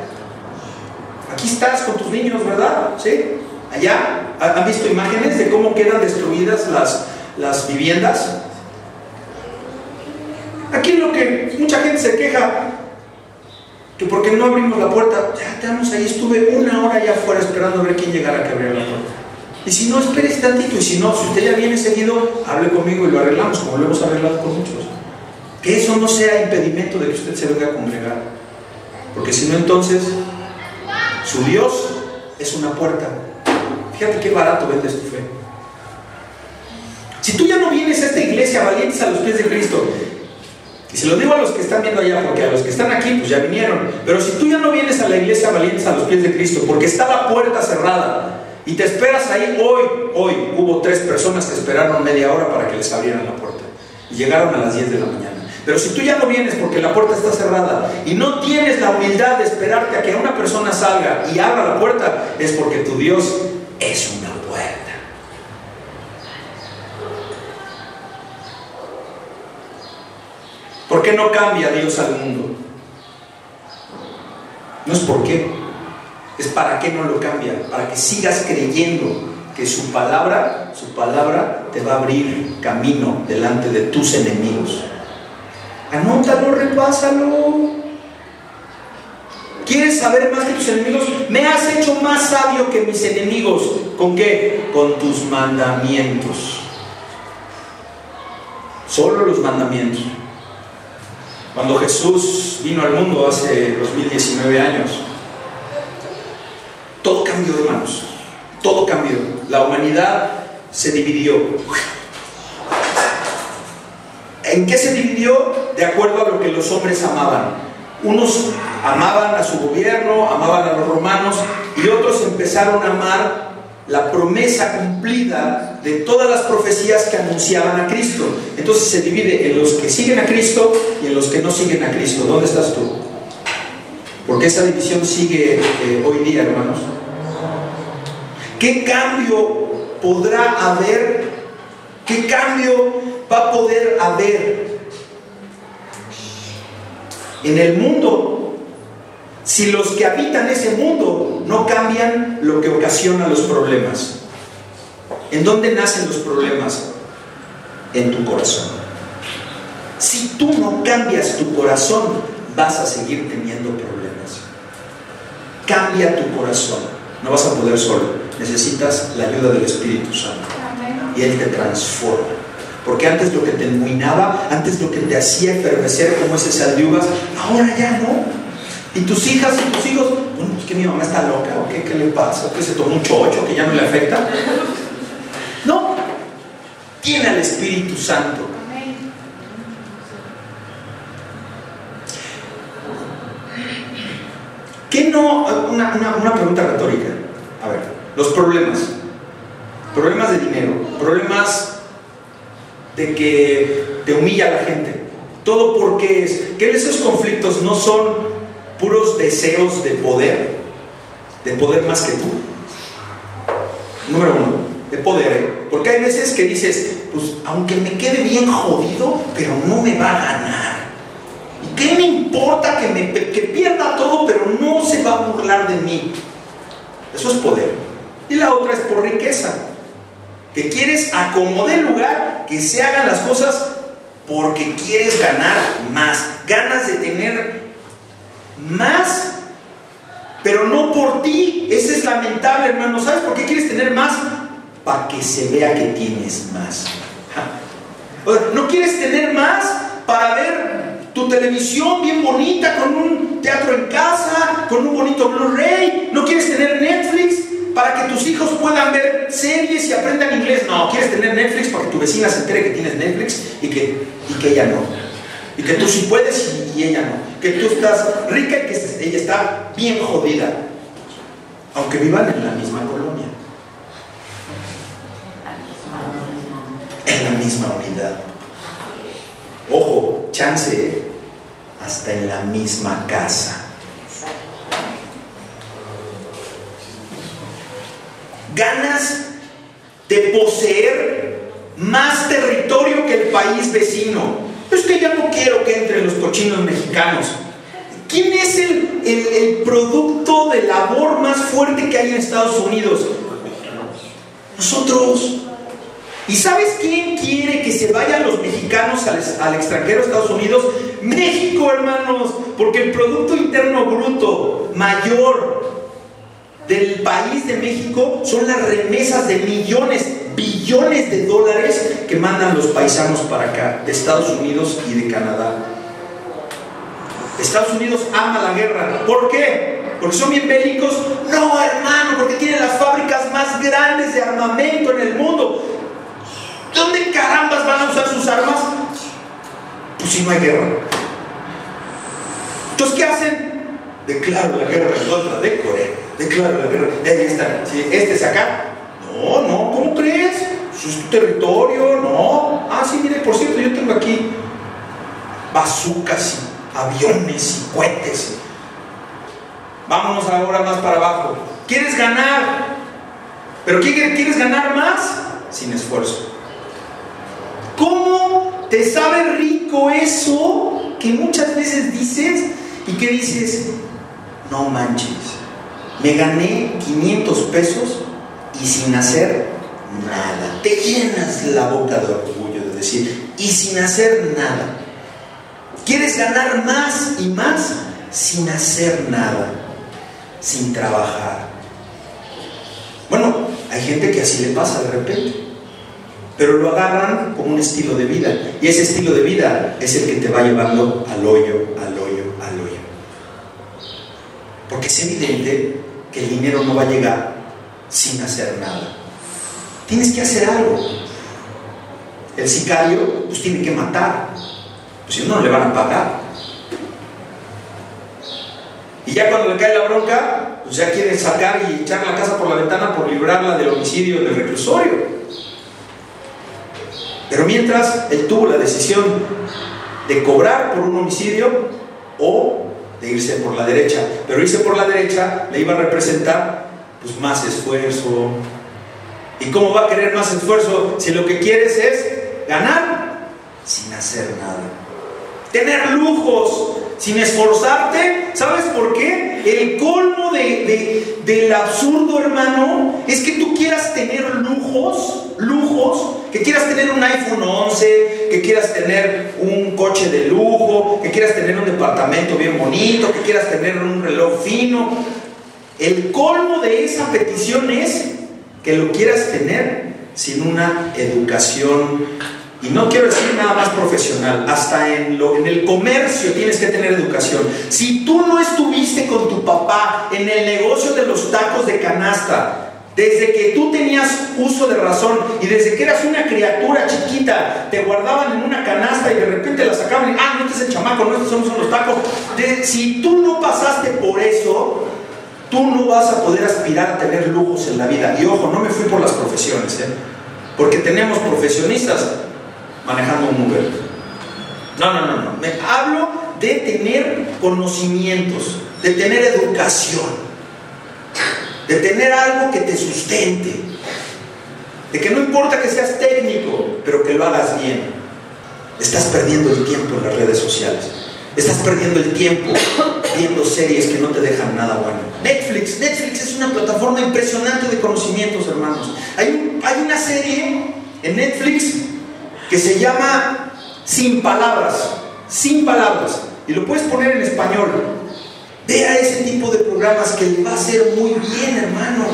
Aquí estás con tus niños, ¿verdad? ¿Sí? Allá, ¿han visto imágenes de cómo quedan destruidas las, las viviendas? Aquí lo que mucha gente se queja, que porque no abrimos la puerta, ya estamos ahí, estuve una hora allá afuera esperando a ver quién llegara que abriera la puerta. Y si no, espérese tantito, y si no, si usted ya viene seguido, hable conmigo y lo arreglamos, como lo hemos arreglado con muchos. Que eso no sea impedimento de que usted se venga a congregar. Porque si no, entonces, su Dios es una puerta. Fíjate qué barato vendes tu fe. Si tú ya no vienes a esta iglesia valientes a los pies de Cristo, y se lo digo a los que están viendo allá, porque a los que están aquí, pues ya vinieron, pero si tú ya no vienes a la iglesia valientes a los pies de Cristo, porque está la puerta cerrada, y te esperas ahí, hoy, hoy hubo tres personas que esperaron media hora para que les abrieran la puerta, y llegaron a las 10 de la mañana. Pero si tú ya no vienes porque la puerta está cerrada y no tienes la humildad de esperarte a que una persona salga y abra la puerta, es porque tu Dios es una puerta. ¿Por qué no cambia Dios al mundo? No es por qué, Es para que no lo cambia, para que sigas creyendo que su palabra, su palabra te va a abrir camino delante de tus enemigos. Anótalo, repásalo. ¿Quieres saber más que tus enemigos? Me has hecho más sabio que mis enemigos. ¿Con qué? Con tus mandamientos. Solo los mandamientos. Cuando Jesús vino al mundo hace 2019 años, todo cambió, hermanos. Todo cambió. La humanidad se dividió. ¿En qué se dividió? De acuerdo a lo que los hombres amaban. Unos amaban a su gobierno, amaban a los romanos y otros empezaron a amar la promesa cumplida de todas las profecías que anunciaban a Cristo. Entonces se divide en los que siguen a Cristo y en los que no siguen a Cristo. ¿Dónde estás tú? Porque esa división sigue eh, hoy día, hermanos. ¿Qué cambio podrá haber? ¿Qué cambio va a poder haber en el mundo si los que habitan ese mundo no cambian lo que ocasiona los problemas? ¿En dónde nacen los problemas? En tu corazón. Si tú no cambias tu corazón, vas a seguir teniendo problemas. Cambia tu corazón. No vas a poder solo necesitas la ayuda del Espíritu Santo. Y Él te transforma. Porque antes lo que te enmuinaba, antes lo que te hacía efervecer como ese sal ahora ya no. Y tus hijas y tus hijos, bueno, es que mi mamá está loca, ¿o qué, qué le pasa? ¿Que se tomó un chocho que ya no le afecta? No, tiene al Espíritu Santo. ¿Qué no? Una pregunta retórica. A ver, los problemas. Problemas de dinero, problemas de que te humilla la gente. Todo porque es que esos conflictos no son puros deseos de poder, de poder más que tú. Número uno, de poder. ¿eh? Porque hay veces que dices, pues aunque me quede bien jodido, pero no me va a ganar. ¿Y qué me importa que, me, que pierda todo, pero no se va a burlar de mí? Eso es poder. Y la otra es por riqueza. Que quieres acomodar lugar, que se hagan las cosas porque quieres ganar más. Ganas de tener más, pero no por ti. Eso es lamentable, hermano. ¿Sabes por qué quieres tener más? Para que se vea que tienes más. No quieres tener más para ver tu televisión bien bonita, con un teatro en casa, con un bonito Blu-ray. No quieres tener Netflix para que tus hijos puedan ver series y aprendan inglés. No, quieres tener Netflix para que tu vecina se entere que tienes Netflix y que, y que ella no. Y que tú sí puedes y, ella no. Que tú estás rica y que ella está bien jodida. Aunque vivan en la misma colonia. En la misma unidad. Ojo, chance, ¿eh? hasta en la misma casa. Ganas de poseer más territorio que el país vecino. Es que ya no quiero que entren los cochinos mexicanos. ¿Quién es el, el, producto de labor más fuerte que hay en Estados Unidos? Nosotros. ¿Y sabes quién quiere que se vayan los mexicanos al, al extranjero, Estados Unidos? México, hermanos, porque el Producto Interno Bruto mayor del país de México son las remesas de millones, billones de dólares que mandan los paisanos para acá, de Estados Unidos y de Canadá. Estados Unidos ama la guerra. ¿Por qué? ¿Porque son bien bélicos? No, hermano, porque tienen las fábricas más grandes de armamento en el mundo. ¿Dónde carambas van a usar sus armas? Pues si no hay guerra. Entonces, ¿qué hacen? Declaro la guerra en contra de Corea declara la guerra. Ahí está. ¿Este es acá? No, no, ¿cómo crees? ¿Es tu territorio? No. Ah, sí, mire, por cierto, yo tengo aquí bazucas y aviones y cohetes. Vámonos ahora más para abajo. ¿Quieres ganar? ¿Pero quieres ganar más? Sin esfuerzo. ¿Cómo te sabe rico eso que muchas veces dices y que dices, no manches? Me gané 500 pesos y sin hacer nada. Te llenas la boca de orgullo de decir, y sin hacer nada. Quieres ganar más y más sin hacer nada, sin trabajar. Bueno, hay gente que así le pasa de repente, pero lo agarran como un estilo de vida. Y ese estilo de vida es el que te va llevando al hoyo, al hoyo, al hoyo. Porque es evidente el dinero no va a llegar sin hacer nada. Tienes que hacer algo. El sicario pues tiene que matar, pues si no, no le van a pagar. Y ya cuando le cae la bronca, pues ya quiere sacar y echar la casa por la ventana por librarla del homicidio del reclusorio. Pero mientras él tuvo la decisión de cobrar por un homicidio o de irse por la derecha. Pero irse por la derecha le iba a representar pues más esfuerzo. ¿Y cómo va a querer más esfuerzo si lo que quieres es ganar sin hacer nada? Tener lujos sin esforzarte. ¿Sabes por qué? El colmo de, del absurdo, hermano, es que tú quieras tener lujos, lujos, que quieras tener un iPhone 11, que quieras tener un coche de lujo, que quieras tener un departamento bien bonito, que quieras tener un reloj fino. El colmo de esa petición es que lo quieras tener sin una educación y no quiero decir nada más profesional, hasta en, lo, en el comercio tienes que tener educación. Si tú no estuviste con tu papá en el negocio de los tacos de canasta, desde que tú tenías uso de razón y desde que eras una criatura chiquita, te guardaban en una canasta y de repente la sacaban y, ah, no, este es el chamaco, no, estos son los tacos. si tú no pasaste por eso, tú no vas a poder aspirar a tener lujos en la vida. Y ojo, no me fui por las profesiones, ¿eh? porque tenemos profesionistas manejando un Uber. No, no, no, no. Me hablo de tener conocimientos, de tener educación, de tener algo que te sustente, de que no importa que seas técnico, pero que lo hagas bien. Estás perdiendo el tiempo en las redes sociales. Estás perdiendo el tiempo viendo series que no te dejan nada bueno. Netflix, Netflix es una plataforma impresionante de conocimientos, hermanos. Hay, hay una serie en Netflix que se llama Sin Palabras, Sin Palabras, y lo puedes poner en español. Vea ese tipo de programas que le va a hacer muy bien, hermano.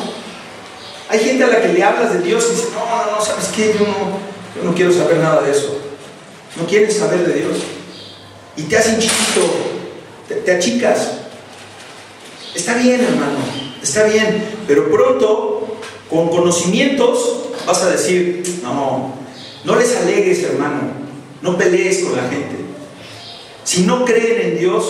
Hay gente a la que le hablas de Dios y dice, no, no, no, ¿sabes qué? Yo no, yo no quiero saber nada de eso. No quieres saber de Dios. Y te hacen chiquito, te, te achicas. Está bien, hermano, está bien, pero pronto, con conocimientos, vas a decir, no, no les alegues, hermano. No pelees con la gente. Si no creen en Dios,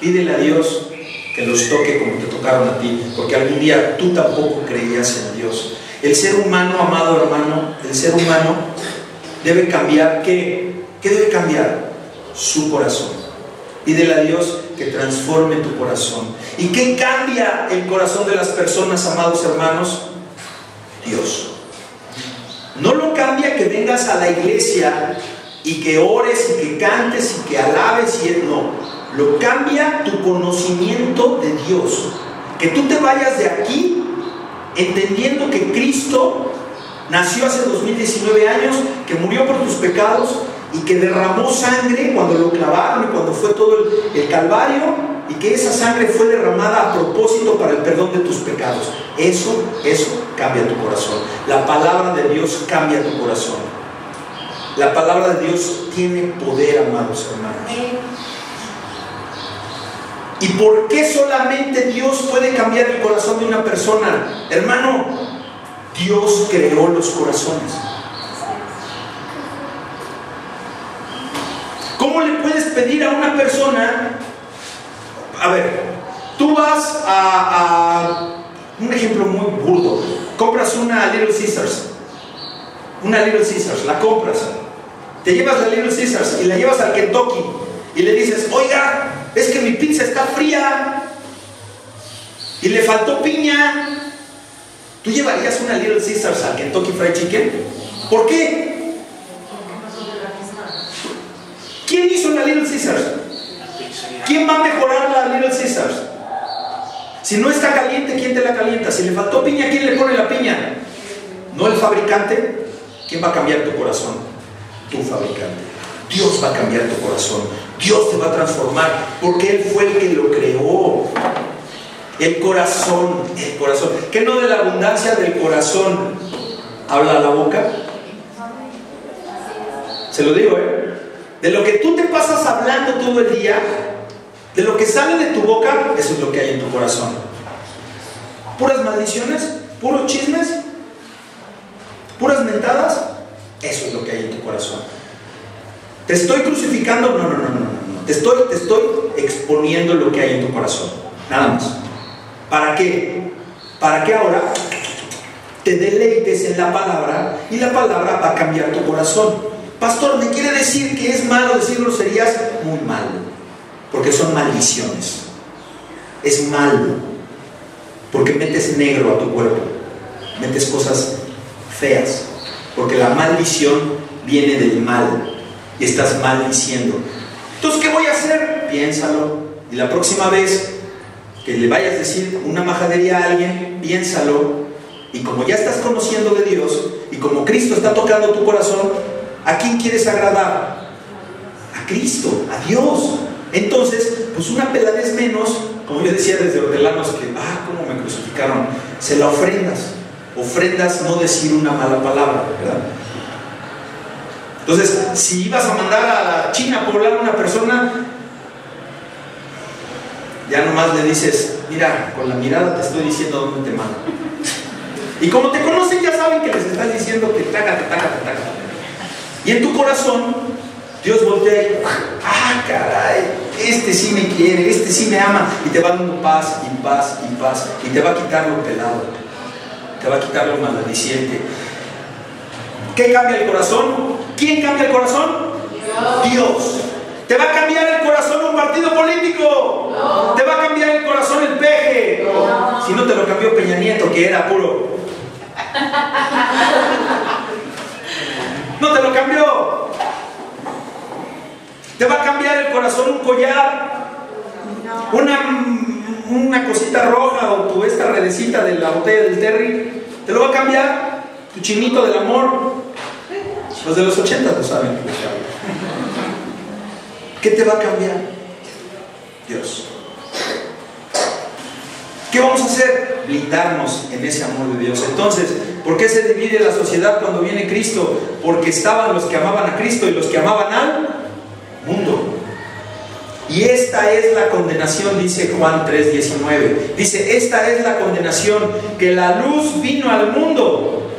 pídele a Dios que los toque como te tocaron a ti, porque algún día tú tampoco creías en Dios. El ser humano, amado hermano, el ser humano debe cambiar. ¿Qué? ¿Qué debe cambiar? Su corazón. Pídele a Dios que transforme tu corazón. ¿Y qué cambia el corazón de las personas, amados hermanos? Dios. No lo cambia que vengas a la iglesia y que ores y que cantes y que alabes y no. Lo cambia tu conocimiento de Dios. Que tú te vayas de aquí entendiendo que Cristo nació hace 2019 años, que murió por tus pecados y que derramó sangre cuando lo clavaron y cuando fue todo el, el Calvario y que esa sangre fue derramada a propósito para el perdón de tus pecados. Eso, eso cambia tu corazón. La palabra de Dios cambia tu corazón. La palabra de Dios tiene poder, amados hermanos. ¿Y por qué solamente Dios puede cambiar el corazón de una persona? Hermano, Dios creó los corazones. ¿Cómo le puedes pedir a una persona a ver, tú vas a, un ejemplo muy burdo, compras una Little Caesars, una Little Caesars, la compras, te llevas la Little Caesars y la llevas al Kentucky y le dices, oiga, es que mi pizza está fría y le faltó piña. ¿Tú llevarías una Little Caesars al Kentucky Fried Chicken? ¿Por qué? ¿Quién hizo una Little Caesars? ¿Quién va a mejorar la Little Caesars? Si no está caliente, ¿quién te la calienta? Si le faltó piña, ¿quién le pone la piña? No el fabricante. ¿Quién va a cambiar tu corazón? Tu fabricante. Dios va a cambiar tu corazón. Dios te va a transformar porque Él fue el que lo creó. El corazón, el corazón. ¿Qué no de la abundancia del corazón habla la boca? Se lo digo, ¿eh? De lo que tú te pasas hablando todo el día, de lo que sale de tu boca, eso es lo que hay en tu corazón. Puras maldiciones, puros chismes, puras mentadas, eso es lo que hay en tu corazón. ¿Te estoy crucificando? No, no, no, no, no. Te estoy, te estoy exponiendo lo que hay en tu corazón. Nada más. ¿Para qué? Para que ahora te deleites en la palabra y la palabra va a cambiar tu corazón. Pastor, ¿me quiere decir que es malo decir groserías? Muy malo, porque son maldiciones. Es malo, porque metes negro a tu cuerpo, metes cosas feas, porque la maldición viene del mal y estás maldiciendo. Entonces, ¿qué voy a hacer? Piénsalo. Y la próxima vez que le vayas a decir una majadería a alguien, piénsalo. Y como ya estás conociendo de Dios y como Cristo está tocando tu corazón, ¿a quién quieres agradar? A Cristo, a Dios. Entonces, pues una peladez menos, como yo decía desde Hortelanos, que, ah, cómo me crucificaron, se la ofrendas. Ofrendas no decir una mala palabra, ¿verdad? Entonces, si ibas a mandar a China a poblar a una persona, ya nomás le dices, mira, con la mirada te estoy diciendo dónde te mando. Y como te conocen, ya saben que les estás diciendo que taca, te taca, te taca. Y en tu corazón, Dios voltea y, ah, caray, este sí me quiere, este sí me ama. Y te va dando paz y paz y paz. Y te va a quitar lo pelado. Te va a quitar lo maldiciente. ¿Qué cambia el corazón? ¿Quién cambia el corazón? Dios. Dios. ¿Te va a cambiar el corazón un partido político? No. ¿Te va a cambiar el corazón el peje? No. Si no te lo cambió Peña Nieto, que era puro. No te lo cambió. ¿Te va a cambiar el corazón un collar? No. Una, una cosita roja o tu esta redecita de la botella del Terry. ¿Te lo va a cambiar? ¿Tu chinito del amor? Los de los 80 lo saben. ¿Qué te va a cambiar? Dios. ¿Qué vamos a hacer? Blindarnos en ese amor de Dios. Entonces, ¿por qué se divide la sociedad cuando viene Cristo? Porque estaban los que amaban a Cristo y los que amaban al mundo. Y esta es la condenación, dice Juan 3:19. Dice, esta es la condenación, que la luz vino al mundo.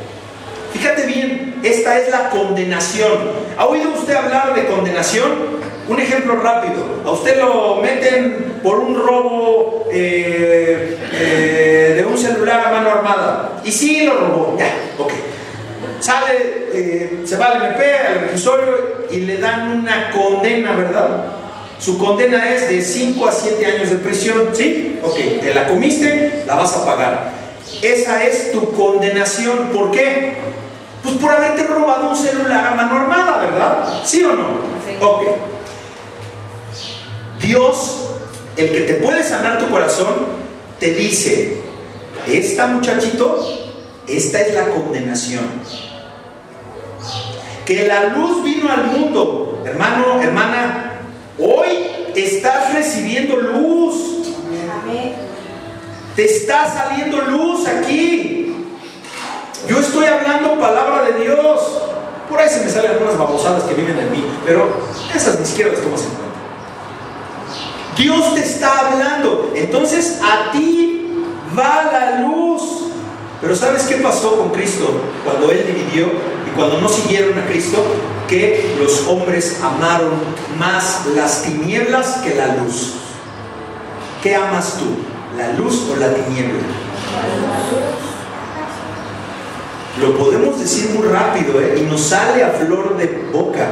Fíjate bien, esta es la condenación. ¿Ha oído usted hablar de condenación? Un ejemplo rápido, a usted lo meten por un robo eh, eh, de un celular a mano armada. Y sí lo robó, ya, ok. Sale, eh, se va al MP, al reclusorio y le dan una condena, ¿verdad? Su condena es de 5 a 7 años de prisión, ¿sí? Ok, te la comiste, la vas a pagar. Esa es tu condenación. ¿Por qué? Pues por haberte robado un celular a mano armada, ¿verdad? ¿Sí o no? Sí. Ok. Dios, el que te puede sanar tu corazón, te dice, esta muchachito, esta es la condenación. Que la luz vino al mundo, hermano, hermana, hoy estás recibiendo luz. Te está saliendo luz aquí. Yo estoy hablando palabra de Dios. Por ahí se me salen algunas babosadas que viven en mí, pero esas ni siquiera las tomas en cuenta. Dios te está hablando. Entonces a ti va la luz. Pero ¿sabes qué pasó con Cristo cuando Él dividió y cuando no siguieron a Cristo? Que los hombres amaron más las tinieblas que la luz. ¿Qué amas tú? ¿La luz o la tiniebla? Lo podemos decir muy rápido ¿eh? y nos sale a flor de boca.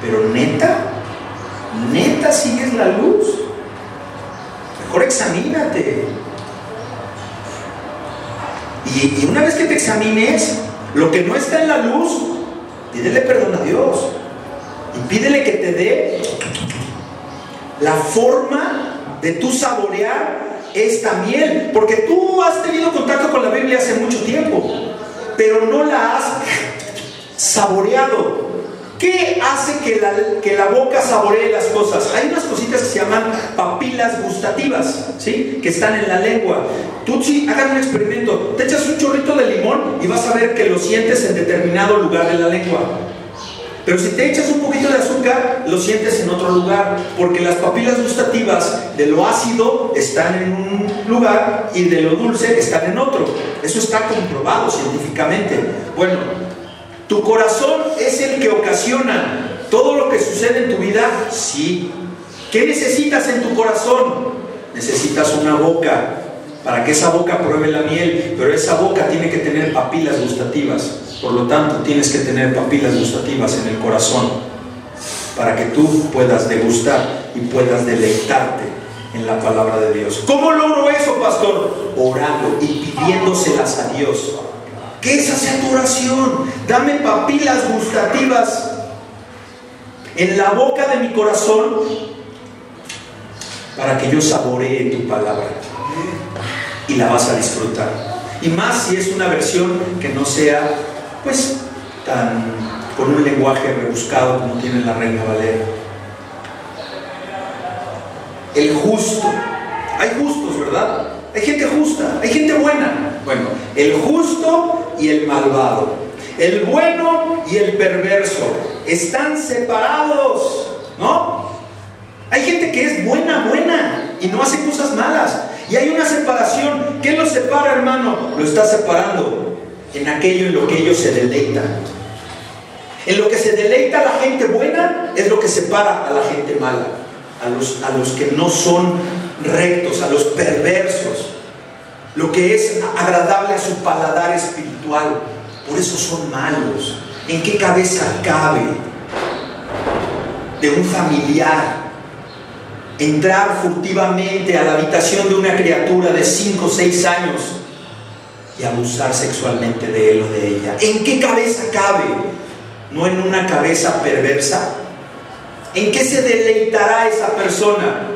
Pero neta, ¿Neta sigues la luz? Mejor examínate. Y, una vez que te examines, lo que no está en la luz, pídele perdón a Dios. Y pídele que te dé la forma de tu saborear esta miel, porque tú has tenido contacto con la Biblia hace mucho tiempo, pero no la has saboreado. ¿Qué hace que la, boca saboree las cosas? Hay unas cositas que se llaman papilas gustativas, ¿sí? Que están en la lengua. Tú sí, hagan un experimento. Te echas un chorrito de limón y vas a ver que lo sientes en determinado lugar de la lengua. Pero si te echas un poquito de azúcar, lo sientes en otro lugar, porque las papilas gustativas de lo ácido están en un lugar y de lo dulce están en otro. Eso está comprobado científicamente. Bueno, tu corazón es el que ocasiona todo lo que sucede en tu vida, sí. ¿Qué necesitas en tu corazón? Necesitas una boca para que esa boca pruebe la miel, pero esa boca tiene que tener papilas gustativas. Por lo tanto, tienes que tener papilas gustativas en el corazón para que tú puedas degustar y puedas deleitarte en la palabra de Dios. ¿Cómo logro eso, pastor? Orando y pidiéndoselas a Dios. Que esa sea tu oración. Dame papilas gustativas en la boca de mi corazón para que yo saboree tu palabra. Y la vas a disfrutar. Y más si es una versión que no sea, pues, tan con un lenguaje rebuscado como tiene la Reina Valera. El justo. Hay justos, ¿verdad? Hay gente justa, hay gente buena. Bueno, el justo y el malvado. El bueno y el perverso. Están separados, ¿no? Hay gente que es buena, buena y no hace cosas malas. Y hay una separación. ¿Qué los separa, hermano? Lo está separando en aquello en lo que ellos se deleitan. En lo que se deleita la gente buena es lo que separa a la gente mala, a los, a los que no son rectos, a los perversos, lo que es agradable a su paladar espiritual. Por eso son malos. ¿En qué cabeza cabe de un familiar entrar furtivamente a la habitación de una criatura de 5 o 6 años y abusar sexualmente de él o de ella? ¿En qué cabeza cabe? ¿No en una cabeza perversa? ¿En qué se deleitará esa persona?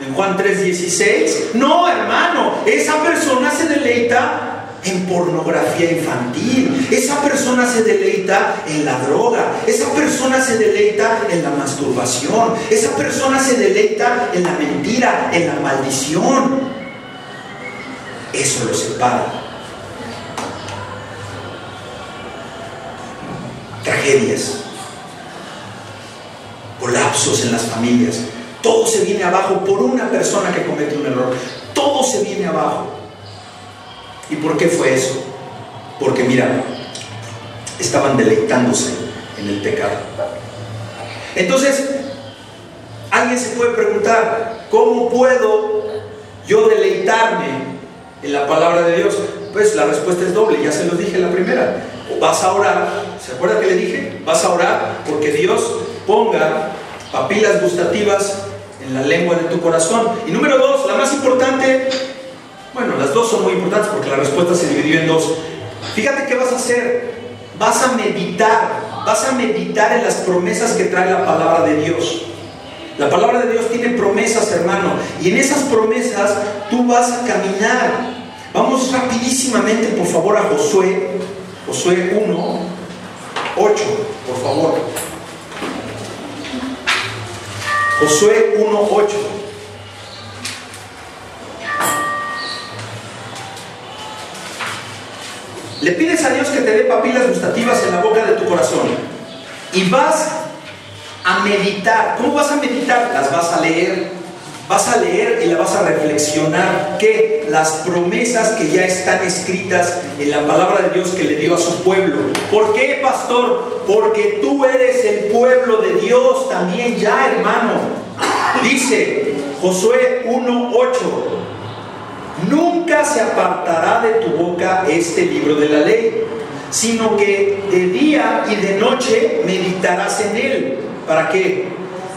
¿En Juan 3:16? No, hermano, esa persona se deleita en pornografía infantil, esa persona se deleita en la droga, esa persona se deleita en la masturbación, esa persona se deleita en la mentira, en la maldición. Eso lo separa. Tragedias, colapsos en las familias, todo se viene abajo por una persona que comete un error, todo se viene abajo. ¿Y por qué fue eso? Porque mira, estaban deleitándose en el pecado. Entonces, alguien se puede preguntar, ¿cómo puedo yo deleitarme en la palabra de Dios? Pues la respuesta es doble, ya se los dije en la primera. Vas a orar, ¿se acuerda que le dije? Vas a orar porque Dios ponga papilas gustativas en la lengua de tu corazón. Y número dos, la más importante, bueno, las dos son muy importantes porque la respuesta se dividió en dos. Fíjate qué vas a hacer. Vas a meditar, vas a meditar en las promesas que trae la palabra de Dios. La palabra de Dios tiene promesas, hermano, y en esas promesas tú vas a caminar. Vamos rapidísimamente, por favor, a Josué, Josué 1, 8, por favor. Josué 1, 8. Le pides a Dios que te dé papilas gustativas en la boca de tu corazón. Y vas a meditar. ¿Cómo vas a meditar? Las vas a leer. Vas a leer y la vas a reflexionar que las promesas que ya están escritas en la palabra de Dios que le dio a su pueblo. ¿Por qué, pastor? Porque tú eres el pueblo de Dios también ya, hermano. Dice Josué 1:8. Nunca se apartará de tu boca este libro de la ley, sino que de día y de noche meditarás en él. ¿Para qué?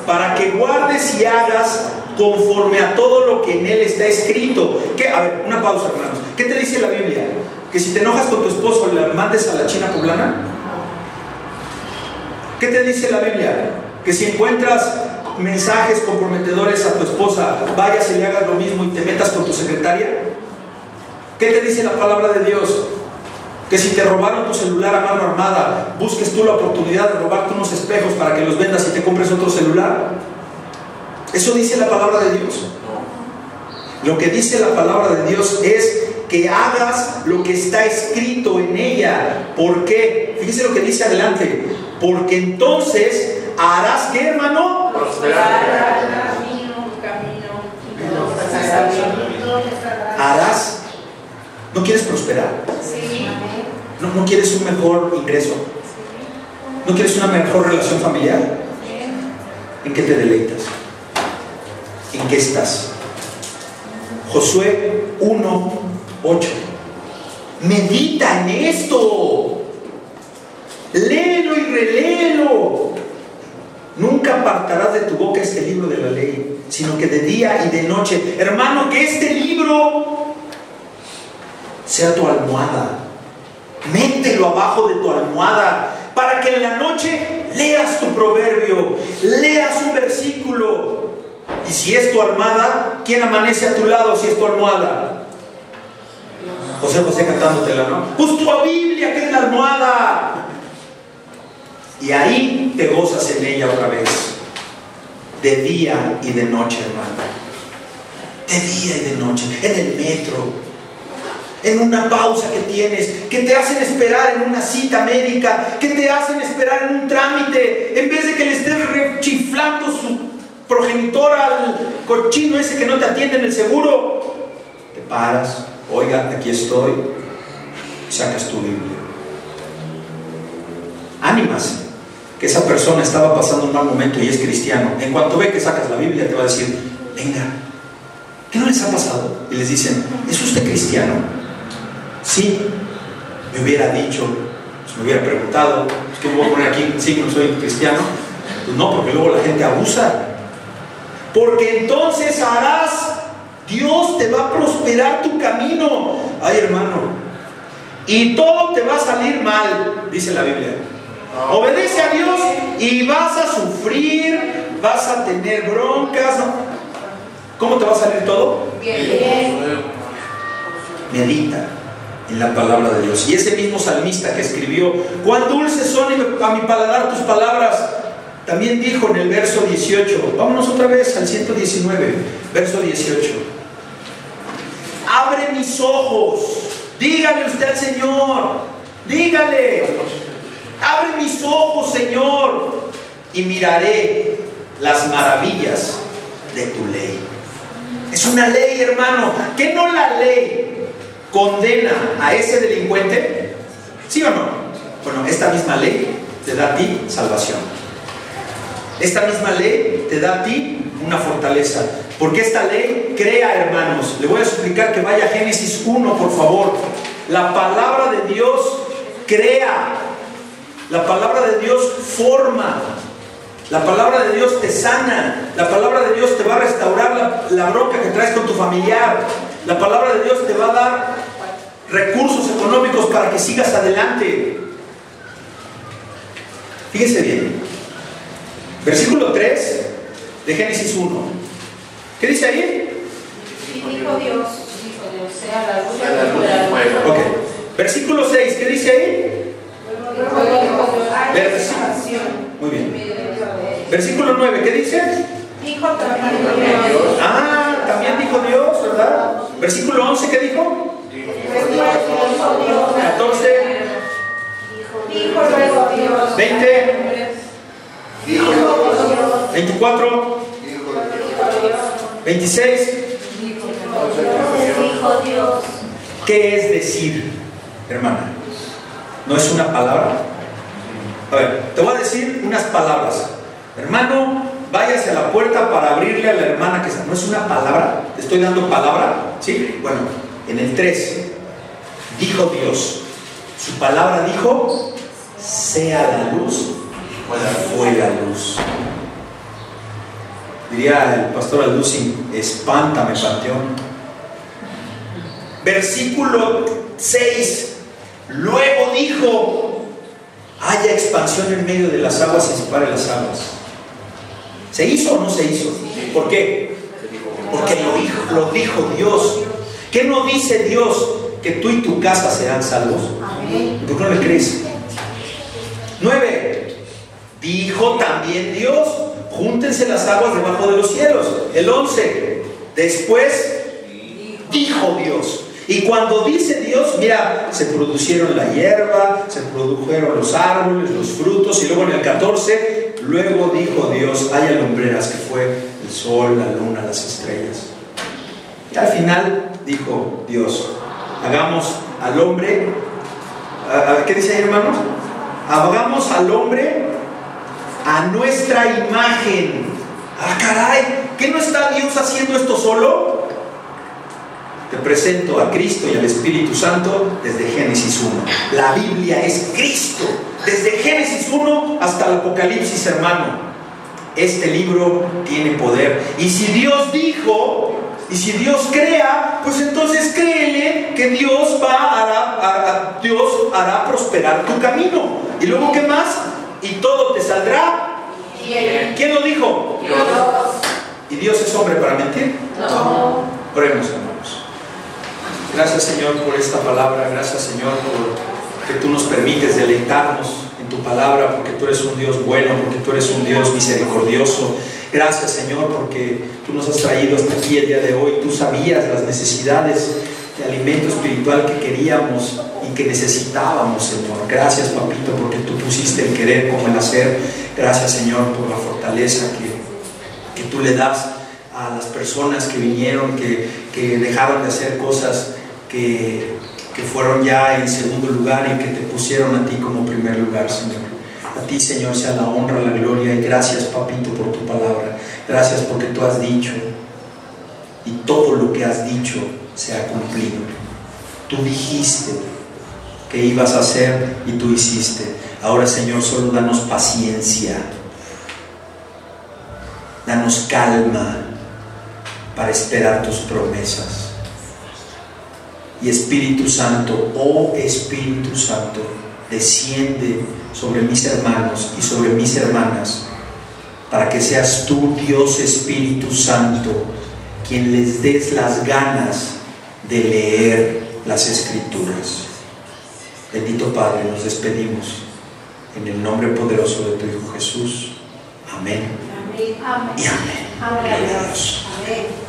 Para que guardes y hagas conforme a todo lo que en él está escrito. ¿Qué? A ver, una pausa, hermanos. ¿Qué te dice la Biblia? Que si te enojas con tu esposo, le mandes a la China poblana. ¿Qué te dice la Biblia? Que si encuentras mensajes comprometedores a tu esposa, vayas y le hagas lo mismo y te metas con tu secretaria? ¿Qué te dice la palabra de Dios? Que si te robaron tu celular a mano armada, busques tú la oportunidad de robarte unos espejos para que los vendas y te compres otro celular. Eso dice la palabra de Dios. Lo que dice la palabra de Dios es que hagas lo que está escrito en ella. ¿Por qué? Fíjese lo que dice adelante. Porque entonces harás que, hermano, harás. ¿No quieres prosperar? ¿No, ¿No quieres un mejor ingreso? ¿No quieres una mejor relación familiar? ¿En qué te deleitas? ¿En qué estás? Josué 1, 8. Medita en esto. Léelo y reléelo. Nunca apartarás de tu boca este libro de la ley, sino que de día y de noche. Hermano, que este libro sea tu almohada. Mételo abajo de tu almohada para que en la noche leas tu proverbio, leas un versículo. Y si es tu almohada, ¿quién amanece a tu lado si es tu almohada? José José cantándotela, ¿no? Pues tu Biblia, que es la almohada. Y ahí te gozas en ella otra vez. De día y de noche, hermano. De día y de noche. En el metro. En una pausa que tienes, que te hacen esperar en una cita médica, que te hacen esperar en un trámite, en vez de que le estés rechiflando su progenitor al cochino ese que no te atiende en el seguro. Te paras, oiga, aquí estoy, sacas tu Biblia. Ánimas que esa persona estaba pasando un mal momento y es cristiano. En cuanto ve que sacas la Biblia, te va a decir, venga, ¿qué no les ha pasado? Y les dicen, ¿es usted cristiano? Sí, me hubiera dicho, pues me hubiera preguntado, es que me voy a poner aquí, sí, no soy cristiano. Pues no, porque luego la gente abusa. Porque entonces harás, Dios te va a prosperar tu camino. Ay, hermano. Y todo te va a salir mal, dice la Biblia. Obedece a Dios y vas a sufrir, vas a tener broncas. ¿Cómo te va a salir todo? Medita en la palabra de Dios. Y ese mismo salmista que escribió, cuán dulces son a mi paladar tus palabras, también dijo en el verso 18, vámonos otra vez al 119, verso 18. Abre mis ojos, dígale usted al Señor, dígale, abre mis ojos, Señor, y miraré las maravillas de tu ley. Es una ley, hermano, que no la ley condena a ese delincuente, ¿sí o no? Bueno, esta misma ley te da a ti salvación. Esta misma ley te da a ti una fortaleza. Porque esta ley crea, hermanos. Le voy a explicar que vaya a Génesis 1, por favor. La palabra de Dios crea. La palabra de Dios forma. La palabra de Dios te sana. La palabra de Dios te va a restaurar la, la bronca que traes con tu familiar. La palabra de Dios te va a dar recursos económicos para que sigas adelante. Fíjese bien. Versículo 3 de Génesis 1. ¿Qué dice ahí? Y dijo Dios, dijo Dios, sea la luz Sea la luz. Versículo 6, ¿qué dice ahí? Versículo- Muy bien. Versículo 9, ¿qué dice? Dijo también Dios. Ah, también dijo Dios, ¿verdad? Versículo 11, ¿qué dijo? Dijo Dios. 14, Dijo luego Dios. 20, Dijo Dijo Dios. Dios. 24, Dijo Dijo Dios. 26. Dijo Dios. ¿Qué es decir, hermana? ¿No es una palabra? A ver, te voy a decir unas palabras. Hermano, váyase a la puerta para abrirle a la hermana que está. ¿No es una palabra? ¿Te estoy dando palabra? ¿Sí? Bueno, en el 3, dijo Dios. Su palabra dijo, sea la luz, fue la luz. Diría el pastor Alducin, espántame, panteón. Versículo 6. Luego dijo, haya expansión en medio de las aguas y separe las aguas. ¿Se hizo o no se hizo? ¿Por qué? Porque lo dijo, lo dijo Dios. ¿Qué no dice Dios? Que tú y tu casa serán salvos. ¿Por qué no le crees? 9. Dijo también Dios, júntense las aguas debajo de los cielos. El 11. Después dijo Dios. Y cuando dice Dios, mira, se produjeron la hierba, se produjeron los árboles, los frutos, y luego en el 14, luego dijo Dios, hay alumbreras que fue el sol, la luna, las estrellas. Y al final dijo Dios, hagamos al hombre, ¿qué dice ahí hermanos? Hagamos al hombre a nuestra imagen. Ah, caray, ¿qué no está Dios haciendo esto solo? Te presento a Cristo y al Espíritu Santo desde Génesis 1. La Biblia es Cristo. Desde Génesis 1 hasta el Apocalipsis, hermano. Este libro tiene poder. Y si Dios dijo, y si Dios crea, pues entonces créele que Dios va a, Dios hará prosperar tu camino. Y luego, ¿qué más? Y todo te saldrá. ¿Quién lo dijo? Dios. ¿Y Dios es hombre para mentir? No. Oremos, hermanos. Gracias Señor por esta palabra, gracias Señor por que tú nos permites deleitarnos en tu palabra, porque tú eres un Dios bueno, porque tú eres un Dios misericordioso. Gracias Señor porque tú nos has traído hasta aquí el día de hoy, tú sabías las necesidades de alimento espiritual que queríamos y que necesitábamos Señor. Gracias Papito porque tú pusiste el querer como el hacer. Gracias Señor por la fortaleza que, que tú le das a las personas que vinieron, que, que dejaron de hacer cosas que, que fueron ya en segundo lugar y que te pusieron a ti como primer lugar, Señor. A ti, Señor, sea la honra, la gloria y gracias, papito, por tu palabra. Gracias porque tú has dicho y todo lo que has dicho se ha cumplido. Tú dijiste que ibas a hacer y tú hiciste. Ahora, Señor, solo danos paciencia, danos calma para esperar tus promesas. Y Espíritu Santo, oh Espíritu Santo, desciende sobre mis hermanos y sobre mis hermanas, para que seas tú, Dios Espíritu Santo, quien les des las ganas de leer las escrituras. Bendito Padre, nos despedimos en el nombre poderoso de tu Hijo Jesús. Amén. Amén. Y amén. Amén. Amén.